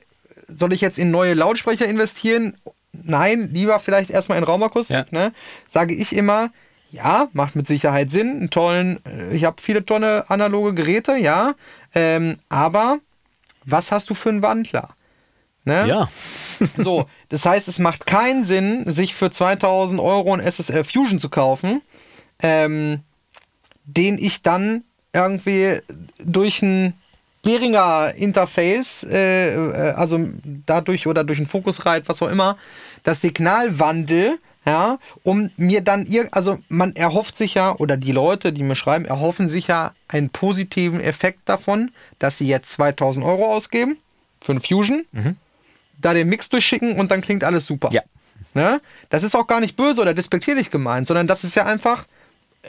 soll ich jetzt in neue Lautsprecher investieren? Nein, lieber vielleicht erstmal in Raumakustik, Ja. ne? Sage ich immer, ja, macht mit Sicherheit Sinn, einen tollen, äh, ich habe viele tolle analoge Geräte, ja, ähm, aber was hast du für einen Wandler? Ne? Ja, So, das heißt, es macht keinen Sinn, sich für 2000 Euro ein SSL Fusion zu kaufen, ähm, den ich dann irgendwie durch ein Behringer Interface, äh, äh, also dadurch oder durch ein Focusrite, was auch immer, das Signal wandel, ja, um mir dann ir also man erhofft sich ja, oder die Leute, die mir schreiben, erhoffen sich ja einen positiven Effekt davon, dass sie jetzt 2000 Euro ausgeben für einen Fusion da den Mix durchschicken und dann klingt alles super. Ja. Ne? Das ist auch gar nicht böse oder despektierlich gemeint, sondern das ist ja einfach,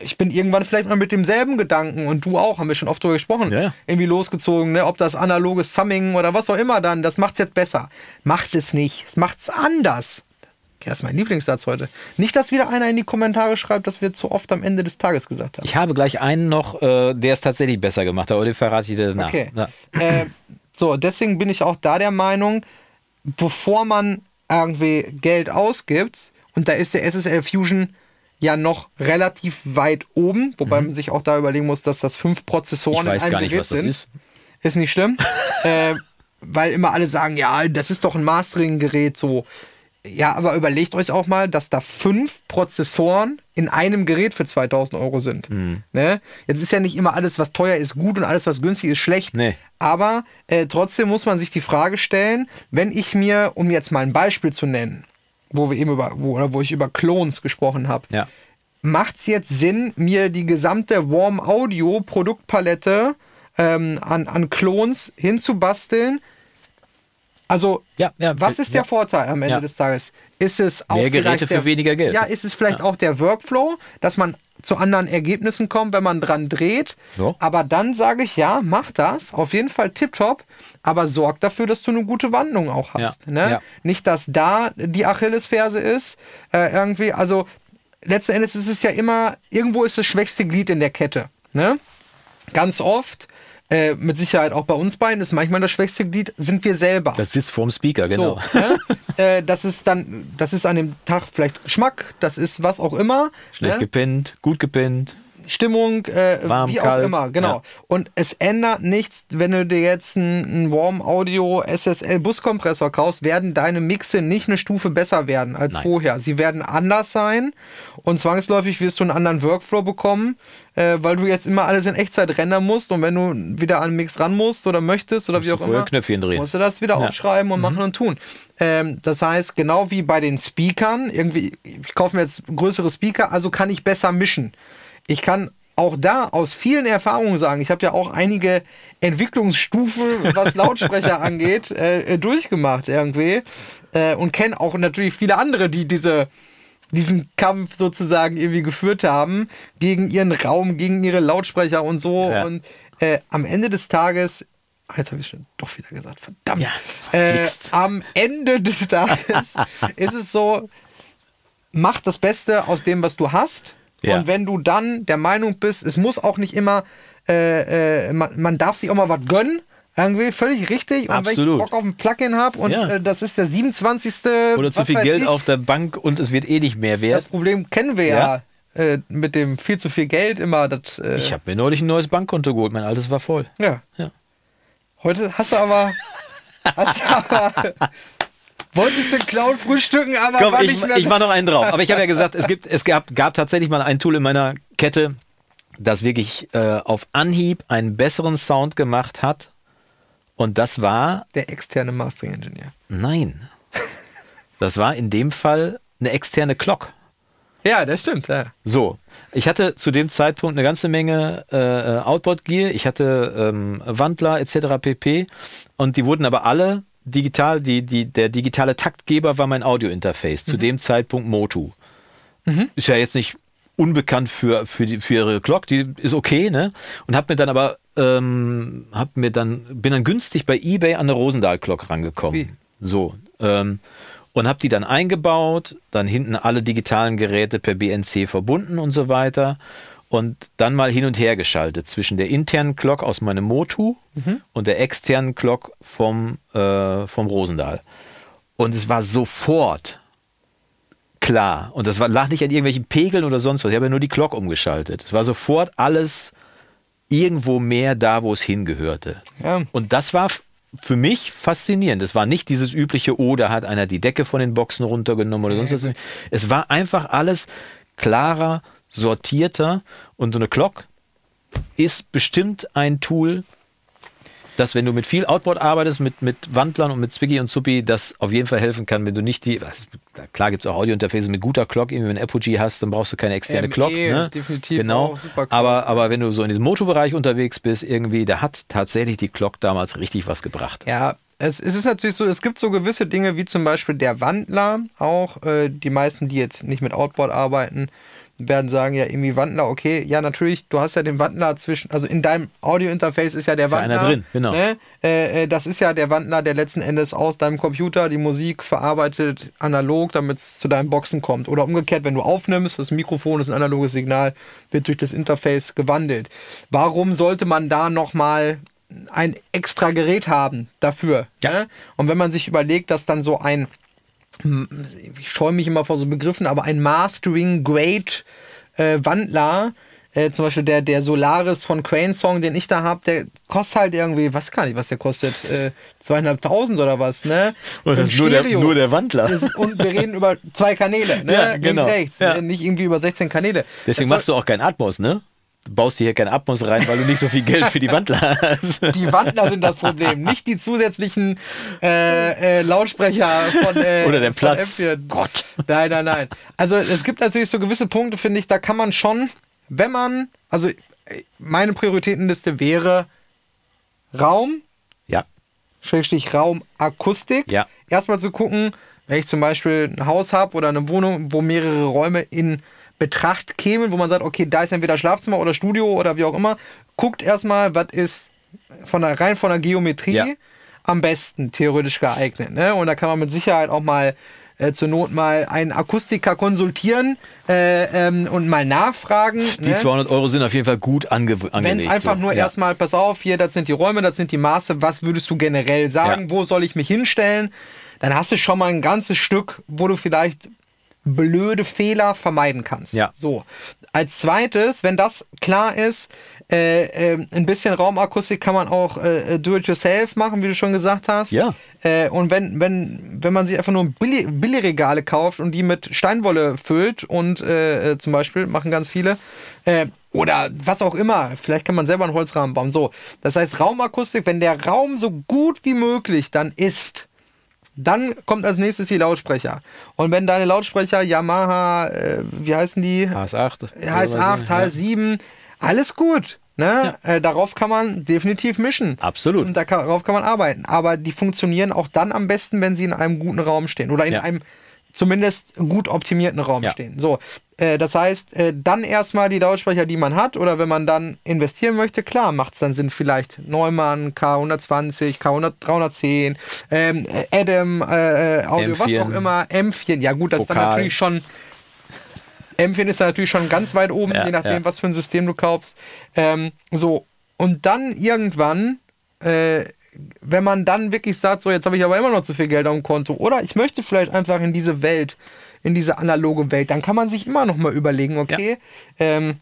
ich bin irgendwann vielleicht mal mit demselben Gedanken und du auch, haben wir schon oft drüber gesprochen, Ja, ja. irgendwie losgezogen, ne? ob das analoges Summing oder was auch immer dann, das macht's jetzt besser. Macht es nicht, es macht's anders. Das ist mein Lieblingssatz heute. Nicht, dass wieder einer in die Kommentare schreibt, dass wir zu oft am Ende des Tages gesagt haben. ich habe gleich einen noch, äh, der es tatsächlich besser gemacht hat, aber den verrate ich dir danach. Okay. Ja. Äh, so, deswegen bin ich auch da der Meinung, bevor man irgendwie Geld ausgibt, und da ist der SSL Fusion ja noch relativ weit oben, wobei man sich auch da überlegen muss, dass das fünf Mhm. Ich Prozessoren in weiß einem gar nicht, Gerät was das sind. ist. Ist nicht schlimm. äh, weil immer alle sagen, ja, das ist doch ein Mastering-Gerät so. Ja, aber überlegt euch auch mal, dass da fünf Prozessoren in einem Gerät für 2000 Euro sind. Mhm. Ne? Jetzt ist ja nicht immer alles, was teuer ist, gut und alles, was günstig ist, schlecht. Nee. Aber äh, trotzdem muss man sich die Frage stellen, wenn ich mir, um jetzt mal ein Beispiel zu nennen, wo wir eben über, wo, oder wo ich über Clones gesprochen habe, Ja. macht es jetzt Sinn, mir die gesamte Warm Audio Produktpalette ähm, an, an Clones hinzubasteln? Also, Ja, ja, was ist der. Vorteil am Ende des Tages? Ist es auch Mehr Geräte für weniger Geld. Ja, ist es vielleicht auch der Workflow, dass man zu anderen Ergebnissen kommt, wenn man dran dreht. Ja. Aber dann sage ich, ja, mach das, auf jeden Fall tipptopp, aber sorg dafür, dass du eine gute Wandlung auch hast. Ja, Ne? ja. Nicht, dass da die Achillesferse ist, äh, irgendwie, also letzten Endes ist es ja immer, irgendwo ist das schwächste Glied in der Kette. Ne? Ganz oft, äh, mit Sicherheit auch bei uns beiden, ist manchmal das schwächste Glied, sind wir selber. Das sitzt vorm Speaker, genau. So, ne? äh, das ist dann, das ist an dem Tag vielleicht Geschmack, das ist was auch immer. Schlecht ne? gepinnt, gut gepinnt. Stimmung, äh, Warm, wie auch kalt, immer, genau. ja. Und es ändert nichts, wenn du dir jetzt einen Warm Audio SSL Buskompressor kaufst, werden deine Mixe nicht eine Stufe besser werden als Nein. vorher. Sie werden anders sein und zwangsläufig wirst du einen anderen Workflow bekommen, äh, weil du jetzt immer alles in Echtzeit rendern musst und wenn du wieder an den Mix ran musst oder möchtest oder wie du auch immer, Knöpfchen drehen. musst du das wieder Ja. aufschreiben und machen und tun. Ähm, das heißt, genau wie bei den Speakern, irgendwie, ich kaufe mir jetzt größere Speaker, also kann ich besser mischen. Ich kann auch da aus vielen Erfahrungen sagen, ich habe ja auch einige Entwicklungsstufen, was Lautsprecher angeht, äh, äh, durchgemacht irgendwie äh, und kenne auch natürlich viele andere, die diese diesen Kampf sozusagen irgendwie geführt haben gegen ihren Raum, gegen ihre Lautsprecher und so. Ja. Und äh, am Ende des Tages, ach, jetzt habe ich schon doch wieder gesagt, verdammt. Ja, äh, am Ende des Tages ist es so, mach das Beste aus dem, was du hast. Ja. Und wenn du dann der Meinung bist, es muss auch nicht immer, äh, äh, man, man darf sich auch mal was gönnen. Irgendwie völlig richtig. Und wenn ich Absolut. Bock auf ein Plugin habe und Ja. äh, das ist der 27. Oder zu viel Geld ich, auf der Bank und es wird eh nicht mehr Das wert. Problem kennen wir ja, äh, mit dem viel zu viel Geld immer. Das, äh, Ich habe mir neulich ein neues Bankkonto geholt, mein altes war voll. ja. Ja. Heute hast du aber. hast du aber wolltest du Clown frühstücken, aber Komm, war ich, nicht mehr. ich mach noch einen drauf. Aber ich habe ja gesagt, es, gibt, es gab, gab tatsächlich mal ein Tool in meiner Kette, das wirklich äh, auf Anhieb einen besseren Sound gemacht hat. Und das war, der externe Mastering Engineer. nein, das war in dem Fall eine externe Clock. Ja, das stimmt. Ja. So, ich hatte zu dem Zeitpunkt eine ganze Menge äh, Outboard-Gear, ich hatte ähm, Wandler etc. pp. Und die wurden aber alle digital, die, die, der digitale Taktgeber war mein Audio-Interface, zu dem Zeitpunkt Motu. Ist ja jetzt nicht unbekannt für, für, die, für ihre Glock, die ist okay, ne? Und hab mir dann aber, ähm, hab mir dann, bin dann günstig bei Ebay an eine Rosendahl-Glock rangekommen. Wie? So. Ähm, und habe die dann eingebaut, dann hinten alle digitalen Geräte per BNC verbunden und so weiter. Und dann mal hin und her geschaltet zwischen der internen Glock aus meinem Motu und der externen Glock vom, äh, vom Rosendahl. Und es war sofort klar. Und das war, lag nicht an irgendwelchen Pegeln oder sonst was. Ich habe ja nur die Glock umgeschaltet. Es war sofort alles irgendwo mehr da, wo es hingehörte. Ja. Und das war für mich faszinierend. Es war nicht dieses übliche, oh, da hat einer die Decke von den Boxen runtergenommen oder sonst was. Es war einfach alles klarer, sortierter und so eine Glock ist bestimmt ein Tool, das, wenn du mit viel Outboard arbeitest, mit, mit Wandlern und mit Zwicky und Zuppi, das auf jeden Fall helfen kann, wenn du nicht die, was, klar gibt es auch Audio-Interfaces mit guter Clock, irgendwie wenn du Apogee hast, dann brauchst du keine externe ME, Clock. Ne? definitiv Genau. Clock. aber, aber wenn du so in diesem Motorbereich unterwegs bist, irgendwie, da hat tatsächlich die Clock damals richtig was gebracht. Ja, es, es ist natürlich so, es gibt so gewisse Dinge wie zum Beispiel der Wandler, auch äh, die meisten, die jetzt nicht mit Outboard arbeiten, werden sagen, ja, irgendwie Wandler, okay, ja, natürlich, du hast ja den Wandler zwischen, also in deinem Audio-Interface ist ja der Ist ja Wandler. einer drin, genau. Ne? Äh, äh, das ist ja der Wandler, der letzten Endes aus deinem Computer die Musik verarbeitet, analog, damit es zu deinen Boxen kommt. Oder umgekehrt, wenn du aufnimmst, das Mikrofon ist ein analoges Signal, wird durch das Interface gewandelt. Warum sollte man da nochmal ein extra Gerät haben dafür? Ja. Ne? Und wenn man sich überlegt, dass dann so ein ich scheue mich immer vor so Begriffen, aber ein Mastering Grade äh, Wandler, äh, zum Beispiel der, der Solaris von Crane Song, den ich da habe, der kostet halt irgendwie, was kann ich, was der kostet, äh, zweieinhalbtausend oder was, ne? Und das ist nur der- nur der Wandler. Das- Und wir reden über zwei Kanäle, ne? Ja, genau. Links, rechts, Ja. nicht irgendwie über 16 Kanäle. Deswegen machst du auch kein Atmos, ne? Du baust dir hier kein Atmos rein, weil du nicht so viel Geld für die Wandler hast. die Wandler sind das Problem, nicht die zusätzlichen äh, äh, Lautsprecher von äh, Oder der Platz. M4. Gott. Nein, nein, nein. Also es gibt natürlich so gewisse Punkte, finde ich, da kann man schon, wenn man, also meine Prioritätenliste wäre Raum, Ja, Schrägstrich Raum, Akustik. Ja. Erstmal zu gucken, wenn ich zum Beispiel ein Haus habe oder eine Wohnung, wo mehrere Räume in Betracht kämen, wo man sagt, okay, da ist entweder Schlafzimmer oder Studio oder wie auch immer, guckt erstmal, was ist von der, rein von der Geometrie Ja. am besten theoretisch geeignet. Ne? Und da kann man mit Sicherheit auch mal äh, zur Not mal einen Akustiker konsultieren äh, ähm, und mal nachfragen. die ne? 200 Euro sind auf jeden Fall gut ange Wenn angelegt. es einfach so. nur ja. erstmal, pass auf, hier, das sind die Räume, das sind die Maße, was würdest du generell sagen, Ja. wo soll ich mich hinstellen? Dann hast du schon mal ein ganzes Stück, wo du vielleicht blöde Fehler vermeiden kannst. Ja. So. Als zweites, wenn das klar ist, äh, äh, ein bisschen Raumakustik kann man auch äh, do-it-yourself machen, wie du schon gesagt hast. Ja. Äh, und wenn, wenn, wenn man sich einfach nur Billi Billigregale kauft und die mit Steinwolle füllt und äh, äh, zum Beispiel machen ganz viele, äh, oder was auch immer, vielleicht kann man selber einen Holzrahmen bauen. So, das heißt Raumakustik, wenn der Raum so gut wie möglich dann ist, dann kommt als nächstes die Lautsprecher. Und wenn deine Lautsprecher Yamaha, äh, wie heißen die? HS8. HS8, HS7, alles gut. Ne? Äh, darauf kann man definitiv mischen. Absolut. Und darauf kann man arbeiten. Aber die funktionieren auch dann am besten, wenn sie in einem guten Raum stehen. Oder in Ja. einem zumindest gut optimierten Raum Ja. stehen. So, äh, das heißt, äh, dann erstmal die Lautsprecher, die man hat, oder wenn man dann investieren möchte, klar, macht es dann Sinn, vielleicht Neumann, K120, K310, ähm, äh, Adam, äh, äh, Audio, was M4. auch immer, M4. Ja, gut, das ist dann Vokal. natürlich schon M4 ist natürlich schon ganz weit oben, Ja, je nachdem, ja. was für ein System du kaufst. Ähm, so, und dann irgendwann, äh, wenn man dann wirklich sagt, so jetzt habe ich aber immer noch zu viel Geld auf dem Konto oder ich möchte vielleicht einfach in diese Welt, in diese analoge Welt, dann kann man sich immer noch mal überlegen, okay, ähm,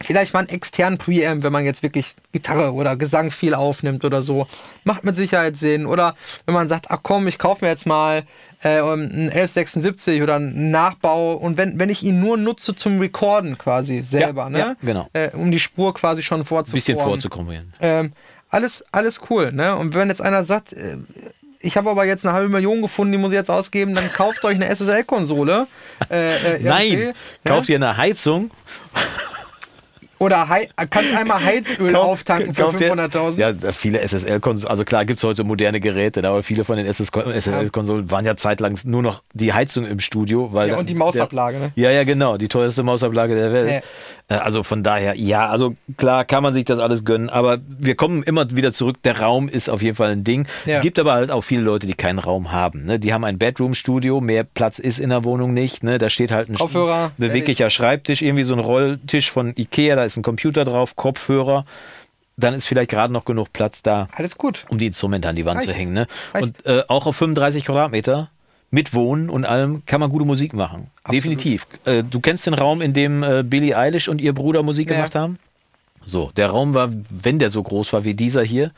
vielleicht mal einen externen Preamp, wenn man jetzt wirklich Gitarre oder Gesang viel aufnimmt oder so. Macht mit Sicherheit Sinn. Oder wenn man sagt, ach komm, ich kaufe mir jetzt mal äh, einen 1176 oder einen Nachbau und wenn, wenn ich ihn nur nutze zum Recorden quasi selber, Ja, ne? ja, genau. Äh, um die Spur quasi schon Ein vorzuformen. bisschen vorzukombinieren. Ähm, alles, alles cool, ne? Und wenn jetzt einer sagt, äh, ich habe aber jetzt eine halbe Million gefunden, die muss ich jetzt ausgeben, dann kauft euch eine SSL-Konsole. Äh, äh, Nein, ne? dir eine Heizung. Oder Hei kannst einmal Heizöl Kauf- auftanken für kauf dir- 500.000. Ja, viele SSL-Konsolen, also klar gibt es heute moderne Geräte, aber viele von den SSL-Konsolen waren ja zeitlang nur noch die Heizung im Studio. Weil Ja, und die Mausablage, ne? Ja, ja, genau, die teuerste Mausablage der Welt. Äh, Also von daher, ja, also klar kann man sich das alles gönnen, aber wir kommen immer wieder zurück, der Raum ist auf jeden Fall ein Ding. Ja. Es gibt aber halt auch viele Leute, die keinen Raum haben. Ne? Die haben ein Bedroom-Studio, mehr Platz ist in der Wohnung nicht. Ne? Da steht halt ein Kopfhörer, beweglicher Schreibtisch, irgendwie so ein Rolltisch von Ikea, da ist ein Computer drauf, Kopfhörer. Dann ist vielleicht gerade noch genug Platz da, Alles gut. um die Instrumente an die Wand Reicht. zu hängen. Ne? Und äh, auch auf 35 Quadratmeter mit Wohnen und allem kann man gute Musik machen. Definitiv. Äh, du kennst den Raum, in dem äh, Billie Eilish und ihr Bruder Musik Ja. gemacht haben? So, der Raum war, wenn der so groß war wie dieser hier,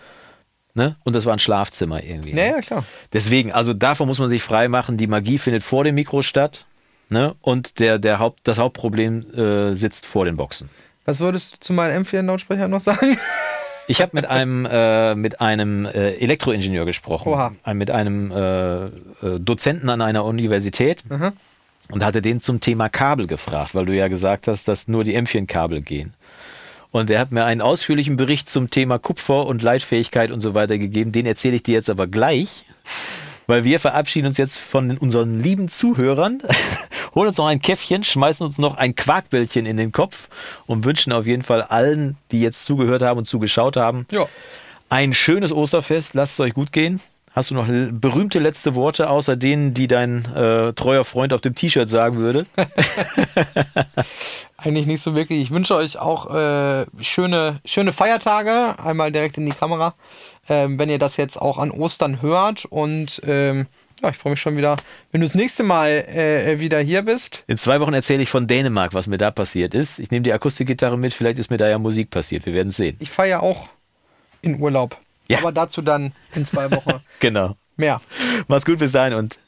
ne? Und das war ein Schlafzimmer irgendwie. Ne? ja, klar. Deswegen, also davon muss man sich frei machen. Die Magie findet vor dem Mikro statt. Ne? Und der, der Haupt, das Hauptproblem äh, sitzt vor den Boxen. Was würdest du zu meinem M4-Lautsprecher noch sagen? Ich habe mit einem, äh, mit einem äh, Elektroingenieur gesprochen, Oha. Mit einem äh, äh, Dozenten an einer Universität und hatte den zum Thema Kabel gefragt, weil du ja gesagt hast, dass nur die M4-Kabel gehen. Und er hat mir einen ausführlichen Bericht zum Thema Kupfer und Leitfähigkeit und so weiter gegeben. Den erzähle ich dir jetzt aber gleich, weil wir verabschieden uns jetzt von unseren lieben Zuhörern, holen uns noch ein Käffchen, schmeißen uns noch ein Quarkbällchen in den Kopf und wünschen auf jeden Fall allen, die jetzt zugehört haben und zugeschaut haben, Ja. ein schönes Osterfest. Lasst es euch gut gehen. Hast du noch berühmte letzte Worte, außer denen, die dein äh, treuer Freund auf dem T-Shirt sagen würde? Eigentlich nicht so wirklich. Ich wünsche euch auch äh, schöne, schöne Feiertage. Einmal direkt in die Kamera. Ähm, wenn ihr das jetzt auch an Ostern hört. Und ähm, ja, ich freue mich schon wieder, wenn du das nächste Mal äh, wieder hier bist. In zwei Wochen erzähle ich von Dänemark, was mir da passiert ist. Ich nehme die Akustikgitarre mit, vielleicht ist mir da ja Musik passiert. Wir werden sehen. Ich fahre ja auch in Urlaub. Ja. Aber dazu dann in zwei Wochen Genau. mehr. Mach's gut bis dahin und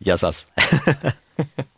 Yassas.